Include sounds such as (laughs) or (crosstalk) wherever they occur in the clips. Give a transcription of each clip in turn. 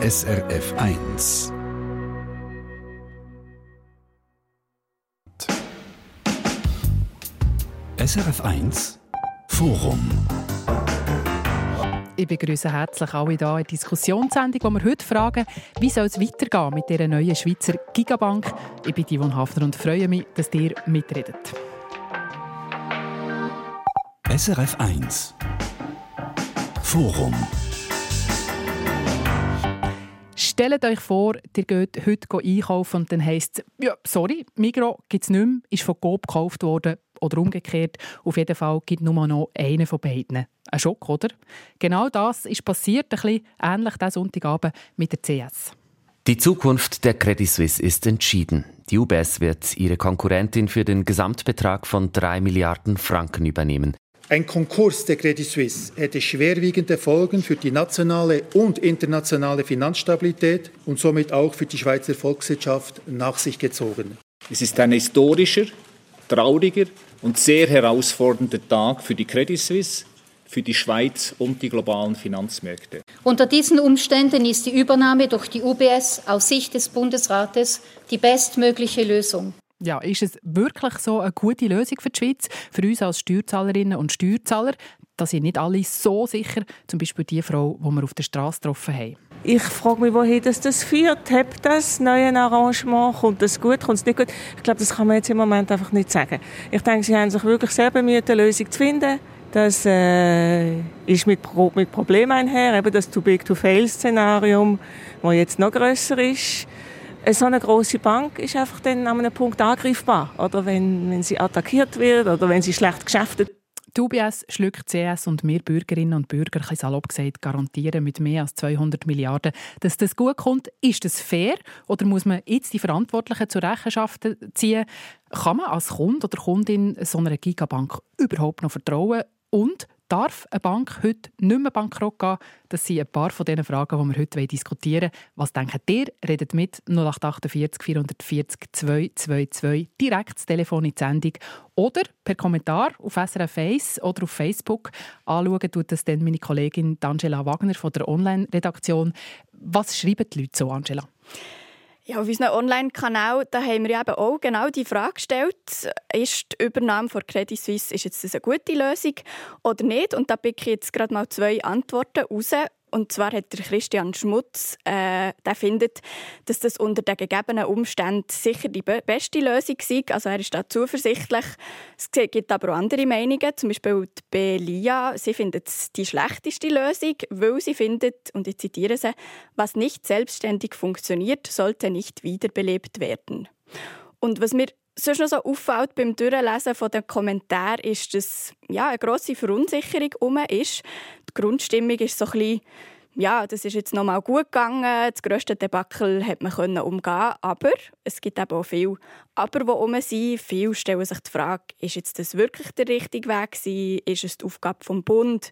SRF 1. SRF 1 Forum. Ich begrüße herzlich alle hier in der Diskussionssendung, wo wir heute fragen, wie soll es weitergehen mit dieser neuen Schweizer Gigabank. Ich bin Yvonne Hafner und freue mich, dass ihr mitredet. SRF 1 Forum. Stellt euch vor, ihr geht heute einkaufen und dann heisst es, ja, sorry, Migro gibt es nicht mehr, ist von Coop gekauft worden oder umgekehrt. Auf jeden Fall gibt nur noch einen von beiden. Ein Schock, oder? Genau das ist passiert, ein bisschen ähnlich diesen Sonntagabend mit der CS. Die Zukunft der Credit Suisse ist entschieden. Die UBS wird ihre Konkurrentin für den Gesamtbetrag von 3 Milliarden Franken übernehmen. Ein Konkurs der Credit Suisse hätte schwerwiegende Folgen für die nationale und internationale Finanzstabilität und somit auch für die Schweizer Volkswirtschaft nach sich gezogen. Es ist ein historischer, trauriger und sehr herausfordernder Tag für die Credit Suisse, für die Schweiz und die globalen Finanzmärkte. Unter diesen Umständen ist die Übernahme durch die UBS aus Sicht des Bundesrates die bestmögliche Lösung. Ja, ist es wirklich so eine gute Lösung für die Schweiz, für uns als Steuerzahlerinnen und Steuerzahler? Da sind nicht alle so sicher, zum Beispiel die Frau, die wir auf der Straße getroffen haben. Ich frage mich, wohin das, das führt. Hat das neue Arrangement? Kommt das gut? Kommt es nicht gut? Ich glaube, das kann man jetzt im Moment einfach nicht sagen. Ich denke, sie haben sich wirklich sehr bemüht, eine Lösung zu finden. Das äh, ist mit, mit Problemen einher. Eben das Too-Big-to-Fail-Szenario, das jetzt noch grösser ist so eine große Bank ist einfach dann an einem Punkt angreifbar. Oder wenn, wenn sie attackiert wird oder wenn sie schlecht geschäftet die UBS schluckt CS und wir Bürgerinnen und Bürger, ein salopp gesagt, garantieren mit mehr als 200 Milliarden, dass das gut kommt. Ist das fair oder muss man jetzt die Verantwortlichen zur Rechenschaft ziehen? Kann man als Kunde oder Kundin so einer Gigabank überhaupt noch vertrauen? Und Darf eine Bank heute nicht mehr bankrott gehen? Das sind ein paar von den Fragen, die wir heute diskutieren wollen. Was denkt ihr? Redet mit 0848 440 222 direkt das Telefon in die Sendung oder per Kommentar auf SRF 1 oder auf Facebook. Anschauen tut das dann meine Kollegin Angela Wagner von der Online-Redaktion. Was schreiben die Leute so, Angela? Ja, auf unserem Online-Kanal haben wir eben auch genau die Frage gestellt, ist die Übernahme von Credit Suisse ist jetzt eine gute Lösung oder nicht? Und da picke ich jetzt gerade mal zwei Antworten raus. Und zwar hat der Christian Schmutz, äh, der findet, dass das unter den gegebenen Umständen sicher die be beste Lösung sei. Also er ist da zuversichtlich. Es gibt aber auch andere Meinungen. Zum Beispiel die Belia, sie findet es die schlechteste Lösung, weil sie findet, und ich zitiere sie, was nicht selbstständig funktioniert, sollte nicht wiederbelebt werden. Und was mir sonst noch so auffällt beim Durchlesen von den Kommentaren, ist, dass ja, eine grosse Verunsicherung herum ist. Die Grundstimmung ist so ein bisschen, ja, das ist jetzt noch mal gut gegangen, das grösste Debakel hat man können umgehen, aber es gibt eben auch viel Aber, die herum sind. Viele stellen sich die Frage, ist jetzt das wirklich der richtige Weg gewesen? Ist es die Aufgabe vom Bund,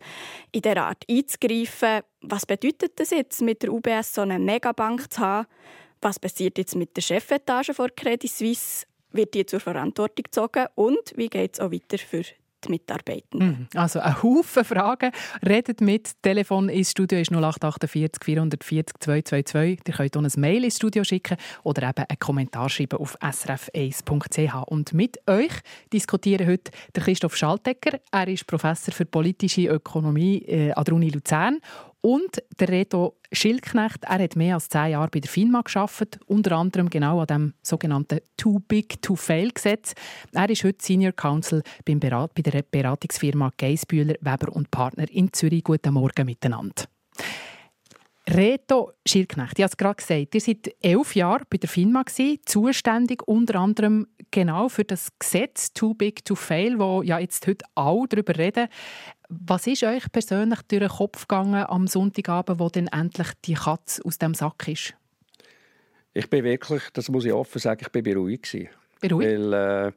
in dieser Art einzugreifen? Was bedeutet das jetzt, mit der UBS so eine Megabank zu haben? Was passiert jetzt mit der Chefetage von Credit Suisse? Wird die zur Verantwortung gezogen und wie geht es auch weiter für die Mitarbeitenden? Mhm. Also ein Haufen Fragen. Redet mit. Telefon ins Studio ist 0848 440 222. Ihr könnt auch ein Mail ins Studio schicken oder eben einen Kommentar schreiben auf srf1.ch. Und mit euch diskutieren heute Christoph Schaltecker. Er ist Professor für politische Ökonomie äh, an der Uni Luzern und der Reto Schildknecht, er hat mehr als zehn Jahre bei der FINMA geschafft, unter anderem genau an dem sogenannten Too Big to Fail Gesetz. Er ist heute Senior Counsel beim Berat bei der Beratungsfirma Geisbühler, Weber und Partner in Zürich. Guten Morgen miteinander. Reto Schildknecht, ich habe es gerade gesagt, ihr seid elf Jahre bei der FINMA, gewesen, zuständig unter anderem genau für das Gesetz Too Big to Fail, wo ja jetzt heute alle darüber reden. Was ist euch persönlich durch den Kopf gegangen am Sonntagabend, wo dann endlich die Katze aus dem Sack ist? Ich bin wirklich, das muss ich offen sagen, ich bin beruhigt. Beruhigt? Weil äh,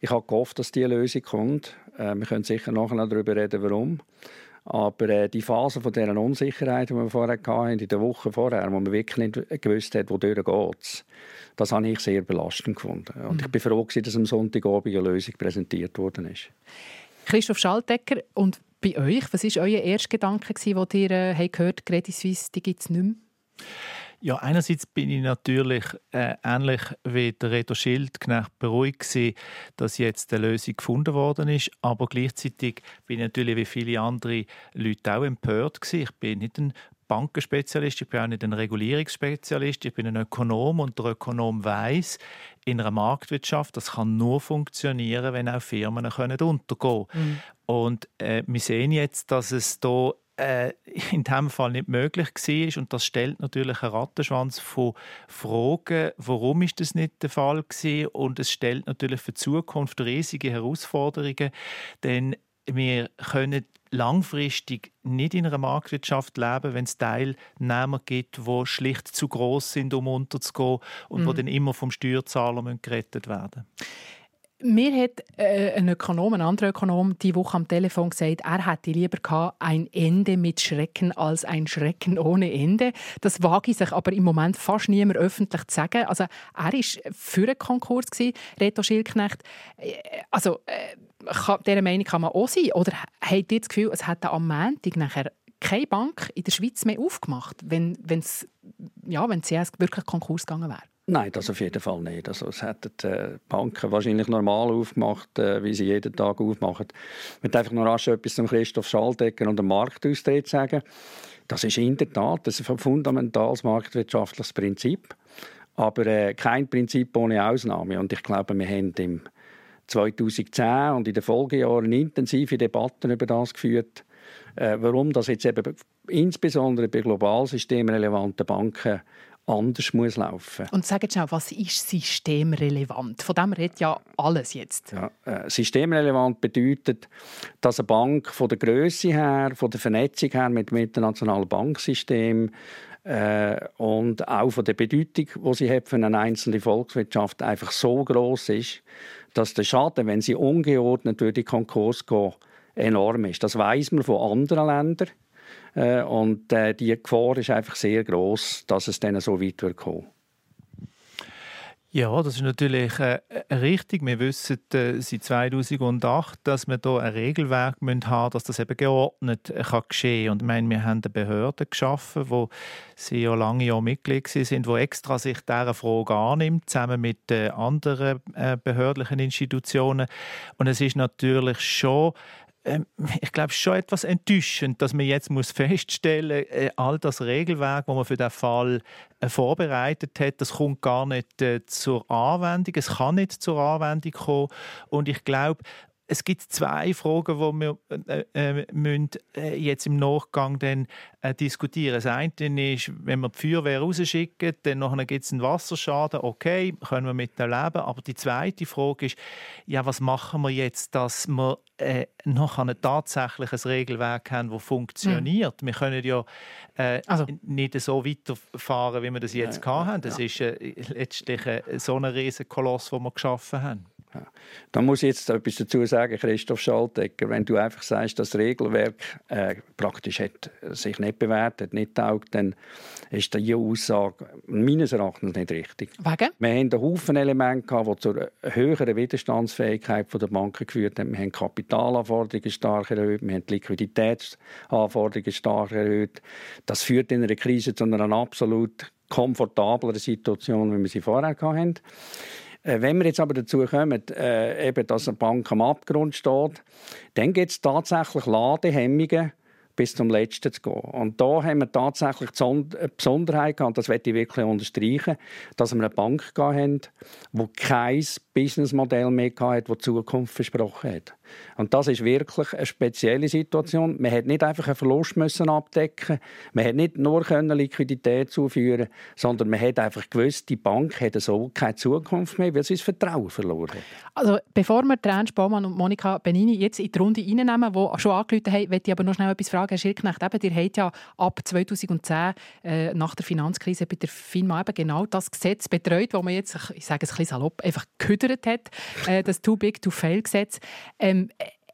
ich habe gehofft, dass diese Lösung kommt. Äh, wir können sicher nachher noch darüber reden, warum. Aber äh, die Phase von dieser Unsicherheit, die wir vorher hatten, in der Woche vorher, wo man wirklich nicht gewusst hat, wodurch geht das habe ich sehr belastend gefunden. Und mhm. ich bin froh, dass am Sonntagabend eine Lösung präsentiert worden ist. Christoph Schaltecker, und bei euch, was war euer erster Gedanke, als ihr äh, gehört Credit Suisse, die gibt es nicht mehr? Ja, einerseits bin ich natürlich äh, ähnlich wie der Reto Schildknecht beruhigt gewesen, dass jetzt eine Lösung gefunden worden ist, aber gleichzeitig bin ich natürlich wie viele andere Leute auch empört gewesen. Ich bin nicht ein Bankenspezialist, ich bin auch nicht ein Regulierungsspezialist, ich bin ein Ökonom und der Ökonom weiß, in einer Marktwirtschaft, das kann nur funktionieren, wenn auch Firmen können untergehen können. Mhm. Und äh, wir sehen jetzt, dass es da äh, (laughs) in diesem Fall nicht möglich war. Und das stellt natürlich einen Rattenschwanz von Fragen, warum ist das nicht der Fall gewesen? Und es stellt natürlich für die Zukunft riesige Herausforderungen, denn wir können langfristig nicht in einer Marktwirtschaft leben, wenn es Teilnehmer gibt, die schlicht zu groß sind, um unterzugehen und mhm. die dann immer vom Steuerzahler gerettet werden müssen. Mir hat äh, ein Ökonom, ein anderer Ökonom, die Woche am Telefon gesagt, er hätte lieber gehabt, ein Ende mit Schrecken als ein Schrecken ohne Ende. Das wage ich sich aber im Moment fast niemand öffentlich zu sagen. Also er war für einen Konkurs, gewesen, Reto Schildknecht. Äh, also äh, dieser Meinung kann man auch sein. Oder habt ihr das Gefühl, es hätte am Montag nachher keine Bank in der Schweiz mehr aufgemacht, wenn es ja, wenn CS wirklich Konkurs gegangen wäre? Nein, das auf jeden Fall nicht. Also, es hätten die äh, Banken wahrscheinlich normal aufgemacht, äh, wie sie jeden Tag aufmachen. Ich möchte einfach noch rasch etwas zum Christoph Schaldecker und dem Marktaustritt sagen. Das ist in der Tat ein fundamentales marktwirtschaftliches Prinzip, aber äh, kein Prinzip ohne Ausnahme. Und ich glaube, wir haben im 2010 und in den Folgejahren intensive Debatten über das geführt, äh, warum das jetzt eben insbesondere bei global systemrelevanten Banken anders muss laufen Und sagen Sie auch, was ist systemrelevant? Von dem redet ja alles jetzt. Ja, äh, systemrelevant bedeutet, dass eine Bank von der Größe her, von der Vernetzung her mit dem internationalen Banksystem äh, und auch von der Bedeutung, die sie hat für eine einzelne Volkswirtschaft, einfach so groß ist, dass der Schaden, wenn sie ungeordnet durch die Konkurs gehen, enorm ist. Das weiß man von anderen Ländern. Äh, und äh, die Gefahr ist einfach sehr groß, dass es dann so weit wird kommen. Ja, das ist natürlich äh, richtig. Wir wissen äh, seit 2008, dass wir hier ein Regelwerk müssen haben dass das eben geordnet äh, kann geschehen kann. Und ich meine, wir haben eine Behörde geschaffen, wo sie ja lange Jahre Mitglied sind, wo extra sich dieser Frage annimmt, zusammen mit äh, anderen äh, behördlichen Institutionen. Und es ist natürlich schon ich glaube, schon etwas enttäuschend, dass man jetzt muss feststellen muss, äh, all das Regelwerk, das man für den Fall äh, vorbereitet hat, das kommt gar nicht äh, zur Anwendung. Es kann nicht zur Anwendung kommen. Und ich glaube, es gibt zwei Fragen, die wir äh, äh, müssen, äh, jetzt im Nachgang dann, äh, diskutieren Das eine ist, wenn wir die Feuerwehr rausschicken, dann gibt es einen Wasserschaden. Okay, können wir mit leben. Aber die zweite Frage ist, ja, was machen wir jetzt, dass wir äh, noch ein tatsächliches Regelwerk haben, das funktioniert? Mhm. Wir können ja äh, also. nicht so weiterfahren, wie wir das jetzt ja, haben. Das ja. ist äh, letztlich so ein riesen Koloss, den wir geschaffen haben. Ja. Da muss ich jetzt etwas dazu sagen, Christoph Schaltegger. Wenn du einfach sagst, das Regelwerk äh, praktisch hat sich nicht bewährt, hat nicht taugt, dann ist diese Aussage meines Erachtens nicht richtig. Wegen? Wir haben einen Haufen Elemente, die zur höheren Widerstandsfähigkeit der Banken geführt haben. Wir haben Kapitalanforderungen stark erhöht, wir haben die Liquiditätsanforderungen stark erhöht. Das führt in einer Krise zu einer absolut komfortableren Situation, wie wir sie vorher hatten. Äh, wenn wir jetzt aber dazu kommen, äh, eben, dass eine Bank am Abgrund steht, dann gibt es tatsächlich Ladehemmungen, bis zum Letzten zu gehen. Und da haben wir tatsächlich die Besonderheit gehabt, das möchte ich wirklich unterstreichen, dass wir eine Bank hatten, die kein Businessmodell mehr hatte, das Zukunft versprochen hat. Und das ist wirklich eine spezielle Situation. Man hat nicht einfach einen Verlust müssen abdecken, man hat nicht nur Liquidität zuführen, sondern man hat einfach gewusst, die Bank hat so keine Zukunft mehr, weil sie das Vertrauen verloren hat. Also bevor wir Ernst Baumann und Monika Benini jetzt in die Runde reinnehmen, die schon angerufen haben, möchte ich aber noch schnell etwas fragen, Herr Schildknecht. Eben, ihr habt ja ab 2010 äh, nach der Finanzkrise bei der FINMA eben genau das Gesetz betreut, das man jetzt, ich sage es ein bisschen salopp, einfach gehüdert hat, äh, das Too Big to Fail Gesetz. Ähm,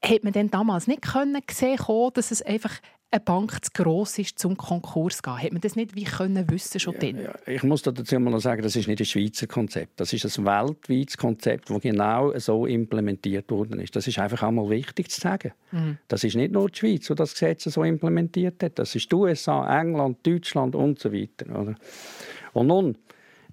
hat man denn damals nicht können sehen dass es einfach eine Bank zu gross ist, zum Konkurs zu gehen? Hat man das nicht wie können wissen schon ja, ja. Ich muss dazu mal noch sagen, das ist nicht ein Schweizer Konzept. Das ist ein weltweites Konzept, das genau so implementiert worden ist. Das ist einfach einmal wichtig zu sagen. Mhm. Das ist nicht nur die Schweiz, die das Gesetz so implementiert hat. Das ist die USA, England, Deutschland und so weiter. Oder? Und nun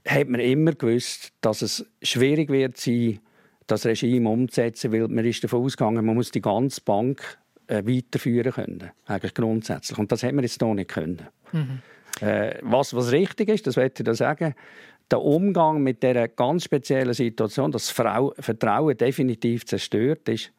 hat man immer gewusst, dass es schwierig wird sein, das Regime umzusetzen, weil man ist davon ausgegangen, man muss die ganze Bank äh, weiterführen können, eigentlich grundsätzlich. Und das haben wir jetzt noch nicht können. Mhm. Äh, was, was richtig ist, das möchte ich da sagen, der Umgang mit dieser ganz speziellen Situation, dass das Vertrauen definitiv zerstört ist,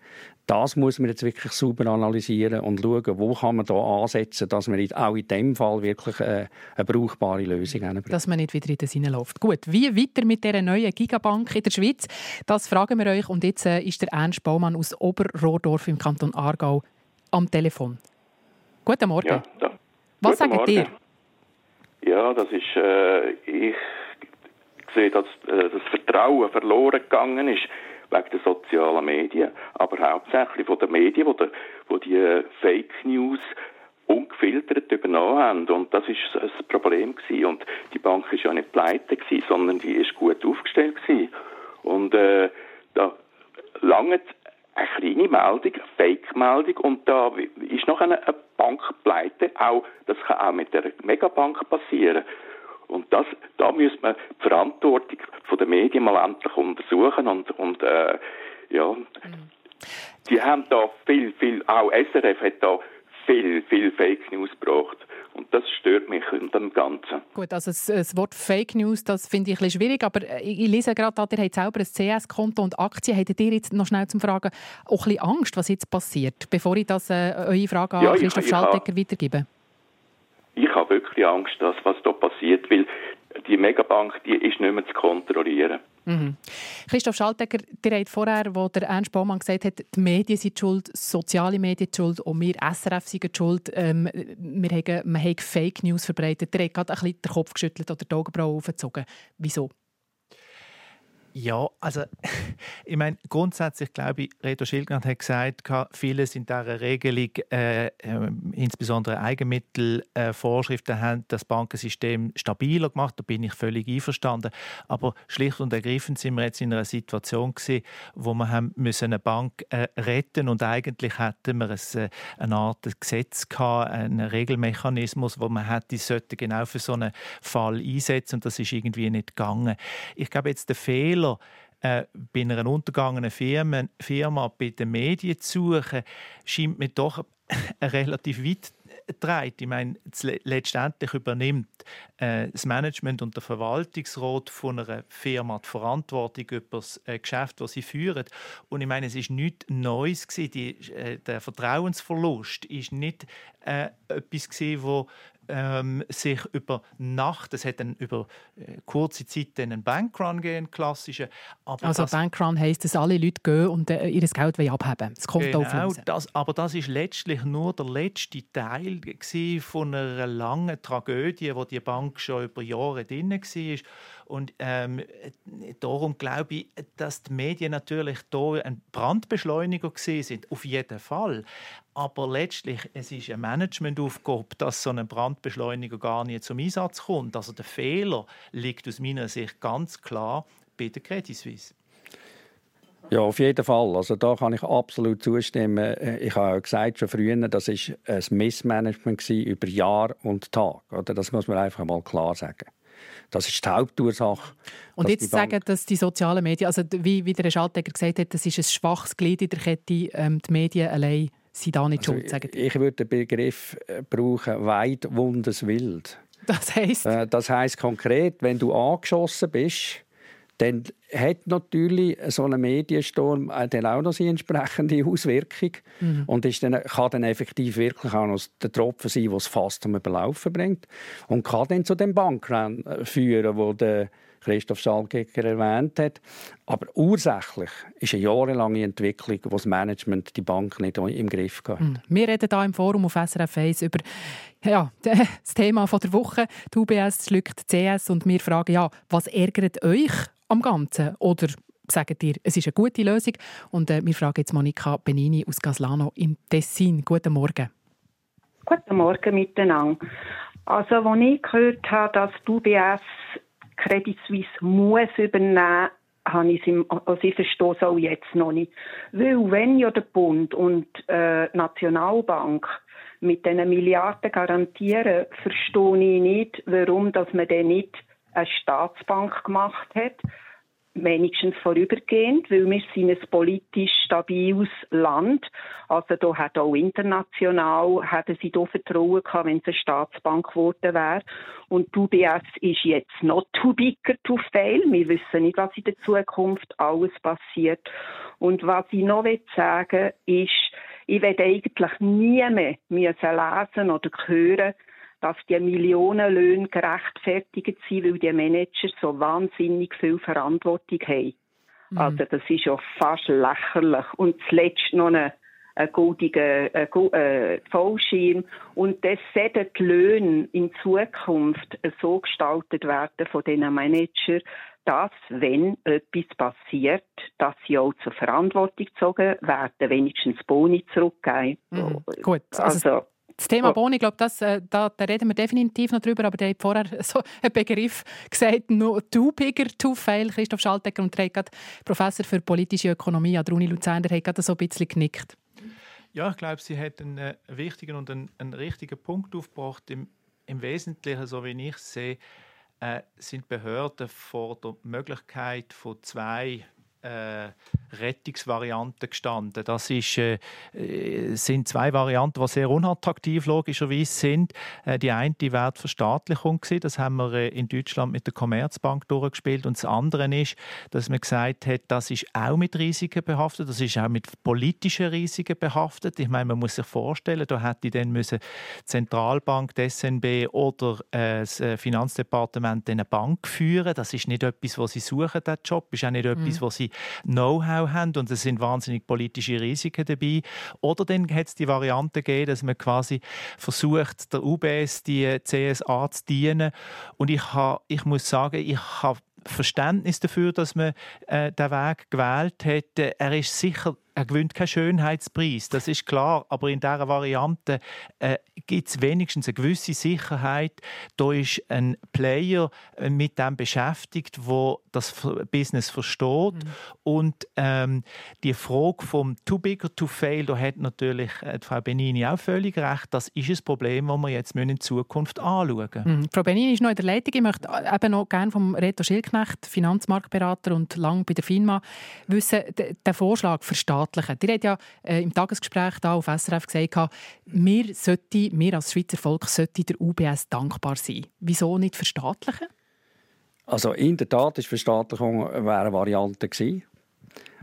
das muss man jetzt wirklich sauber analysieren und schauen, wo kann man da ansetzen, dass man auch in diesem Fall wirklich eine, äh, eine brauchbare Lösung hinbringt. Dass man nicht wieder in das hineinläuft. Gut, wie weiter mit dieser neuen Gigabank in der Schweiz? Das fragen wir euch. Und jetzt äh, ist der Ernst Baumann aus Oberrohrdorf im Kanton Aargau am Telefon. Guten Morgen. Ja. Was Guten sagt ihr? Ja, das ist, äh, ich sehe, dass äh, das Vertrauen verloren gegangen ist wegen der sozialen Medien, aber hauptsächlich von den Medien, die, die die äh, Fake News ungefiltert übernommen haben. Und das ist ein Problem gewesen. Und die Bank ist ja nicht pleite gewesen, sondern die ist gut aufgestellt gewesen. Und äh, da lange eine kleine Meldung, eine Fake-Meldung und da ist noch eine, eine Bankpleite. Auch, das kann auch mit der Megabank passieren. Und das, da müsste man die Verantwortung von den Medien mal endlich untersuchen und, und äh, ja, mhm. die haben da viel, viel, auch SRF hat da viel, viel Fake News gebracht. Und das stört mich in dem Ganzen. Gut, also das, Wort Fake News, das finde ich ein bisschen schwierig, aber äh, ich, lese gerade, ihr habt selber ein CS-Konto und Aktien. Hättet ihr jetzt noch schnell zum Fragen auch ein bisschen Angst, was jetzt passiert, bevor ich das, äh, eure Frage an ja, Christoph ich, ich Schaltecker ha, weitergebe? Wirklich Angst, dass was da passiert, weil die Megabank die ist nicht mehr zu kontrollieren. Mhm. Christoph Schaltegger, ihr habt vorher, wo der Ernst Baumann gesagt hat, die Medien sind schuld, soziale Medien sind schuld und wir SRF sind schuld, ähm, wir haben, man hat Fake News verbreitet. Ihr habt gerade ein bisschen den Kopf geschüttelt oder die Augenbrauen aufgezogen. Wieso? Ja, also (laughs) ich meine, grundsätzlich glaube ich, Reto Schildgard hat gesagt, viele sind dieser Regelung, äh, äh, insbesondere Eigenmittelvorschriften, äh, haben das Bankensystem stabiler gemacht. Da bin ich völlig einverstanden. Aber schlicht und ergreifend sind wir jetzt in einer Situation gewesen, wo wir haben müssen eine Bank äh, retten und eigentlich hätten wir ein, äh, eine Art Gesetz gehabt, einen Regelmechanismus, wo man hätte sollte genau für so einen Fall einsetzen und das ist irgendwie nicht gegangen. Ich glaube jetzt der Fehler Fehler äh, bei einer untergangenen Firma, Firma bei den Medien zu suchen, scheint mir doch (laughs) relativ weit trägt. Ich meine, letztendlich übernimmt äh, das Management und der Verwaltungsrat von einer Firma die Verantwortung über das äh, Geschäft, das sie führen. Und ich meine, es ist nichts Neues gewesen. Die, äh, der Vertrauensverlust ist nicht äh, etwas wo ähm, sich über Nacht, es hat dann über äh, kurze Zeit einen Bankrun gehen, klassische. Aber also das, Bankrun heisst, dass alle Leute gehen und äh, ihr Geld abhaben Es kommt genau, auf das, Aber das ist letztlich nur der letzte Teil von einer langen Tragödie, wo die Bank schon über Jahre drin war. Und ähm, darum glaube ich, dass die Medien natürlich da ein Brandbeschleuniger sind, auf jeden Fall. Aber letztlich es ist eine Managementaufgabe, dass so ein Brandbeschleuniger gar nicht zum Einsatz kommt. Also der Fehler liegt aus meiner Sicht ganz klar bei der Credit Suisse. Ja, auf jeden Fall. Also da kann ich absolut zustimmen. Ich habe ja gesagt schon früher, das ist ein Missmanagement über Jahr und Tag. Oder das muss man einfach mal klar sagen. Das ist die Hauptursache. Und jetzt sagen, dass die sozialen Medien, also wie, wie der Schaltegger gesagt hat, das ist ein schwaches Glied in der Kette, ähm, die Medien allein sind da nicht also, schuld, sagen Ich würde den Begriff äh, brauchen, weit wundeswild. Das heisst? Äh, das heisst konkret, wenn du angeschossen bist, dann hat natürlich so ein Mediensturm äh, dann auch noch seine entsprechende Auswirkung mhm. und ist dann, kann dann effektiv wirklich auch noch der Tropfen sein, der es fast zum Überlaufen bringt und kann dann zu dem Bankrennen äh, führen, wo der Christoph Schalkecker erwähnt hat. Aber ursächlich ist eine jahrelange Entwicklung, wo das Management die Bank nicht im Griff hatte. Mhm. Wir reden hier im Forum auf SRF 1 über ja, (laughs) das Thema der Woche. Die UBS schluckt CS und wir fragen, ja, was ärgert euch am Ganzen? Oder sagt ihr, es ist eine gute Lösung? Und äh, wir fragen jetzt Monika Benini aus Gaslano im Tessin. Guten Morgen. Guten Morgen miteinander. Also, als ich gehört habe, dass die UBS Credit Suisse muss übernehmen habe ich es also ich verstehe es auch jetzt noch nicht. Weil wenn ja der Bund und äh, Nationalbank mit diesen Milliarden garantieren, verstehe ich nicht, warum dass man dann nicht eine Staatsbank gemacht hat wenigstens vorübergehend, weil wir sind ein politisch stabiles Land. Also da hat auch international hätten sie da Vertrauen gehabt, wenn es eine Staatsbank geworden wäre. Und die UBS ist jetzt not too bigger to fail. Wir wissen nicht, was in der Zukunft alles passiert. Und was ich noch sagen will, ist, ich werde eigentlich nie mehr lesen oder hören, dass die Millionenlöhne gerechtfertigt sind, weil die Manager so wahnsinnig viel Verantwortung haben. Mhm. Also das ist ja fast lächerlich. Und zuletzt noch eine ein goldiger äh, Fallschirm. Und das sollten die Löhne in Zukunft so gestaltet werden von diesen Managern, dass, wenn etwas passiert, dass sie auch zur Verantwortung gezogen werden, wenigstens Boni zurückgeben. Mhm. Gut, also, also das Thema Boni, ich glaube, das, äh, da, da, reden wir definitiv noch drüber, aber der hat vorher (laughs) so einen Begriff gesagt, no too bigger to fail. Christoph Schaltegger und der Professor für politische Ökonomie an der Uni Luzern, der hat gerade so ein bisschen genickt. Ja, ich glaube, sie hat einen äh, wichtigen und einen, einen richtigen Punkt aufgebracht. Im, Im Wesentlichen, so wie ich sehe, äh, sind Behörden vor der Möglichkeit von zwei äh, Rettungsvarianten gestanden. Das ist, äh, äh, sind zwei Varianten, die sehr unattraktiv logischerweise sind. Äh, die eine die Wertverstaatlichung gewesen, das haben wir äh, in Deutschland mit der Commerzbank durchgespielt und das andere ist, dass man gesagt hat, das ist auch mit Risiken behaftet, das ist auch mit politischen Risiken behaftet. Ich meine, man muss sich vorstellen, da hätte dann müssen die Zentralbank, die SNB oder äh, das Finanzdepartement eine Bank führen. Das ist nicht etwas, was sie suchen, der Job, ist auch nicht mhm. etwas, was sie Know-how haben und es sind wahnsinnig politische Risiken dabei. Oder dann hat es die Variante gegeben, dass man quasi versucht, der UBS die CSA zu dienen. Und ich, ha, ich muss sagen, ich habe Verständnis dafür, dass man äh, den Weg gewählt hat. Er ist sicher er gewinnt keinen Schönheitspreis, das ist klar. Aber in dieser Variante äh, gibt es wenigstens eine gewisse Sicherheit. Da ist ein Player äh, mit dem beschäftigt, wo das Business versteht. Mhm. Und ähm, die Frage vom Too big or to fail, da hat natürlich äh, Frau Benini auch völlig recht. Das ist ein Problem, das wir jetzt in Zukunft anschauen müssen. Mhm. Frau Benini ist noch in der Leitung. Ich möchte äh, eben noch gerne vom Reto Schilknecht, Finanzmarktberater und lang bei der FINMA, wissen, den Vorschlag verstehen verstaatlichen. Ihr habt ja äh, im Tagesgespräch da auf SRF gesagt, wir, sollten, wir als Schweizer Volk sollten der UBS dankbar sein. Wieso nicht verstaatlichen? Also in der Tat ist Verstaatlichung eine Variante gewesen.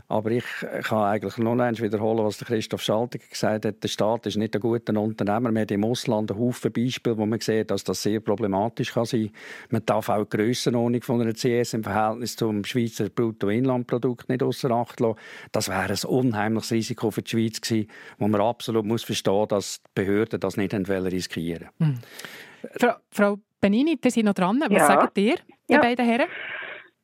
Aber ich kann eigentlich nur eins wiederholen, was Christoph Schaltiger gesagt hat. Der Staat ist nicht ein guter Unternehmer. Wir haben im Ausland einen Haufen Beispiele, wo man sieht, dass das sehr problematisch kann sein kann. Man darf auch die Grössenordnung von einer CS im Verhältnis zum Schweizer Bruttoinlandprodukt nicht außer Acht lassen. Das wäre ein unheimliches Risiko für die Schweiz gewesen, wo man absolut muss verstehen muss, dass die Behörden das nicht riskieren wollen. Hm. Frau, Frau Benini, ihr seid noch dran. Was ja. sagt ihr, die ja. beiden Herren?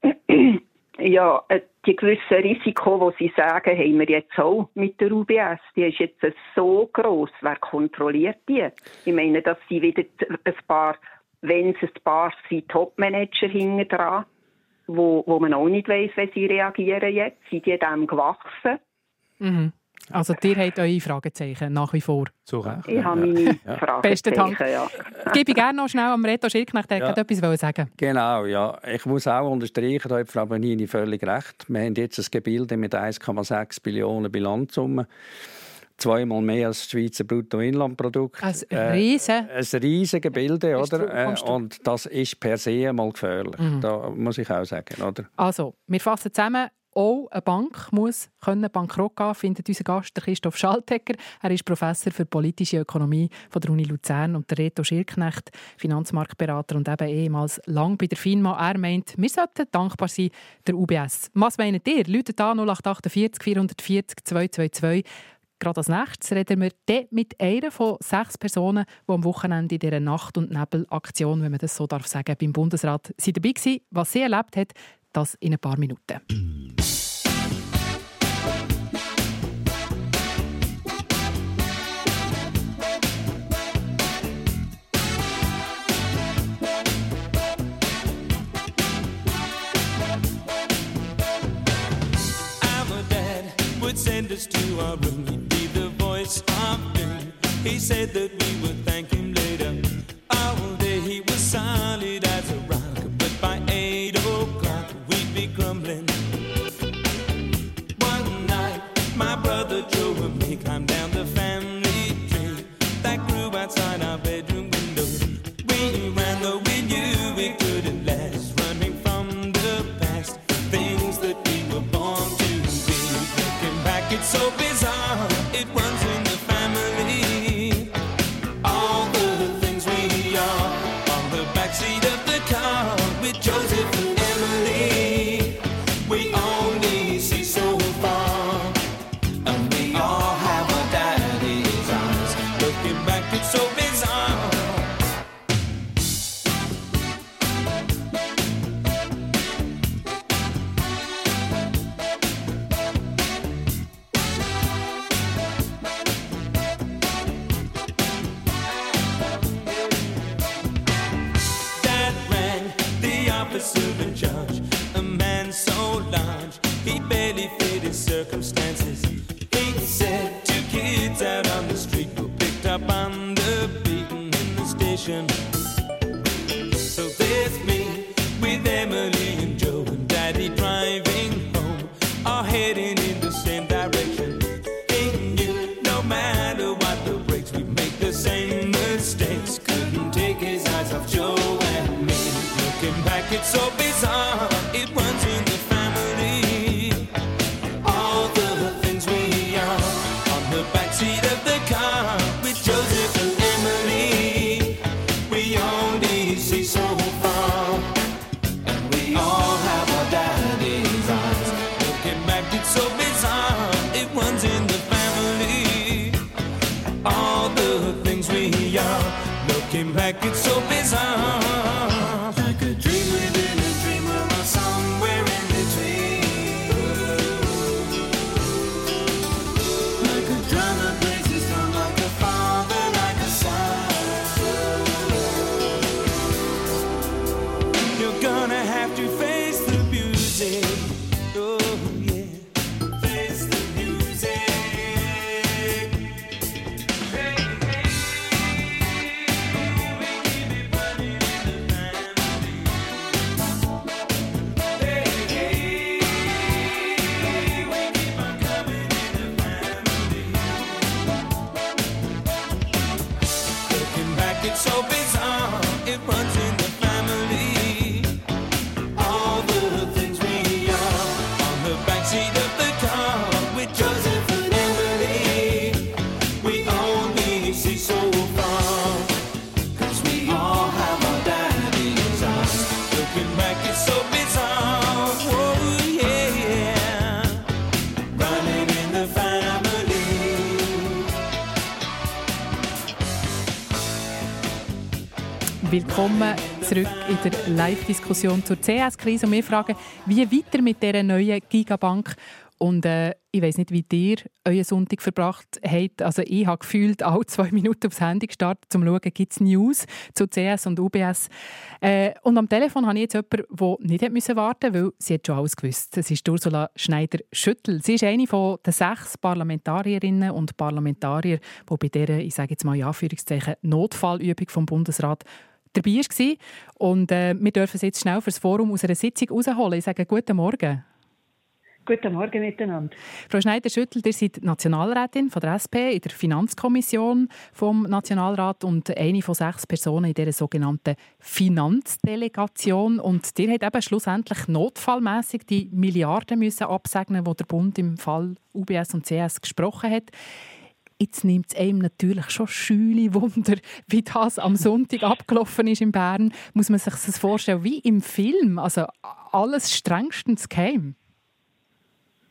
(clears throat) Ja, äh, die gewissen Risiko, die Sie sagen, haben wir jetzt auch mit der UBS. Die ist jetzt so groß. Wer kontrolliert die? Ich meine, dass sie wieder ein paar, wenn es ein paar sind, Topmanager hinten dran, wo, wo man auch nicht weiß, wie sie reagieren jetzt. Sind die dem gewachsen? Mhm. Also ihr habt eure Fragezeichen nach wie vor. Recht. Ich habe meine ja. Fragezeichen, Besten Dank. (laughs) Ja. Gebe ich gerne noch schnell am Reto Schildknecht, der ja. etwas sagen Genau, ja. Ich muss auch unterstreichen, da hat Frau Bonini völlig recht. Wir haben jetzt ein Gebilde mit 1,6 Billionen Bilanzsumme zweimal mehr als das Schweizer Bruttoinlandprodukt. Ein riesen, äh, ein riesen Gebilde, oder? Äh, und das ist per se mal gefährlich. Mhm. Da muss ich auch sagen, oder? Also, wir fassen zusammen auch eine Bank muss können bankrott gehen, findet unser Gast Christoph Schaltegger. Er ist Professor für politische Ökonomie von der Uni Luzern und der Reto Schirknecht, Finanzmarktberater und eben ehemals lang bei der FINMA. Er meint, wir sollten dankbar sein der UBS. Was meint ihr? Leute da 0848 440 222. Gerade als nächstes reden wir dann mit einer von sechs Personen, die am Wochenende in dieser Nacht- und Nebel-Aktion, wenn man das so darf sagen, beim Bundesrat sie dabei waren. Was sie erlebt hat, das in ein paar Minuten. Willkommen zurück in der Live-Diskussion zur CS-Krise. Wir fragen, wie weiter mit dieser neuen Gigabank? Und äh, ich weiß nicht, wie ihr euren Sonntag verbracht habt. Also ich habe gefühlt alle zwei Minuten aufs Handy gestartet, um zu schauen, gibt es News zu CS und UBS. Äh, und am Telefon habe ich jetzt jemanden, der nicht müssen warten musste, weil sie hat schon alles gewusst. Das ist Ursula Schneider-Schüttel. Sie ist eine von den sechs Parlamentarierinnen und Parlamentarier, die bei dieser, ich sage jetzt mal in Anführungszeichen, Notfallübung vom Bundesrat dabei war. Und äh, wir dürfen sie jetzt schnell für das Forum aus einer Sitzung rausholen. Ich sage guten Morgen. Guten Morgen miteinander. Frau Schneider-Schüttel, ihr seid Nationalrätin von der SP in der Finanzkommission vom Nationalrat und eine von sechs Personen in dieser sogenannten Finanzdelegation. Und ihr habt eben schlussendlich notfallmässig die Milliarden müssen absegnen, die der Bund im Fall UBS und CS gesprochen hat. Jetzt nimmt es einem natürlich schon schüle Wunder, (laughs) wie das am Sonntag abgelaufen ist in Bern. Muss man sich das vorstellen wie im Film, also alles strengstens geheim.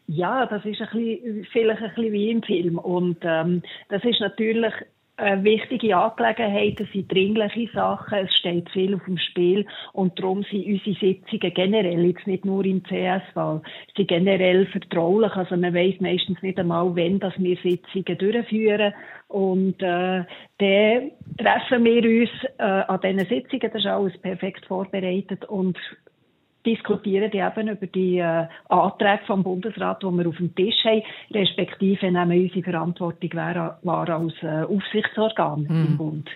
Ja, das ist ein bisschen, vielleicht ein bisschen wie im Film. Und ähm, das ist natürlich eine wichtige Angelegenheit, es sind dringliche Sachen, es steht viel auf dem Spiel und darum sind unsere Sitzungen generell, jetzt nicht nur im CS-Fall, sind generell vertraulich, also man weiß meistens nicht einmal, wenn dass wir Sitzungen durchführen und äh, dann treffen wir uns äh, an diesen Sitzungen, das ist alles perfekt vorbereitet und diskutieren die eben über die äh, Anträge vom Bundesrat, die wir auf dem Tisch haben, respektive nehmen unsere Verantwortung wahr, wahr als äh, Aufsichtsorgan Mhm. im Bund.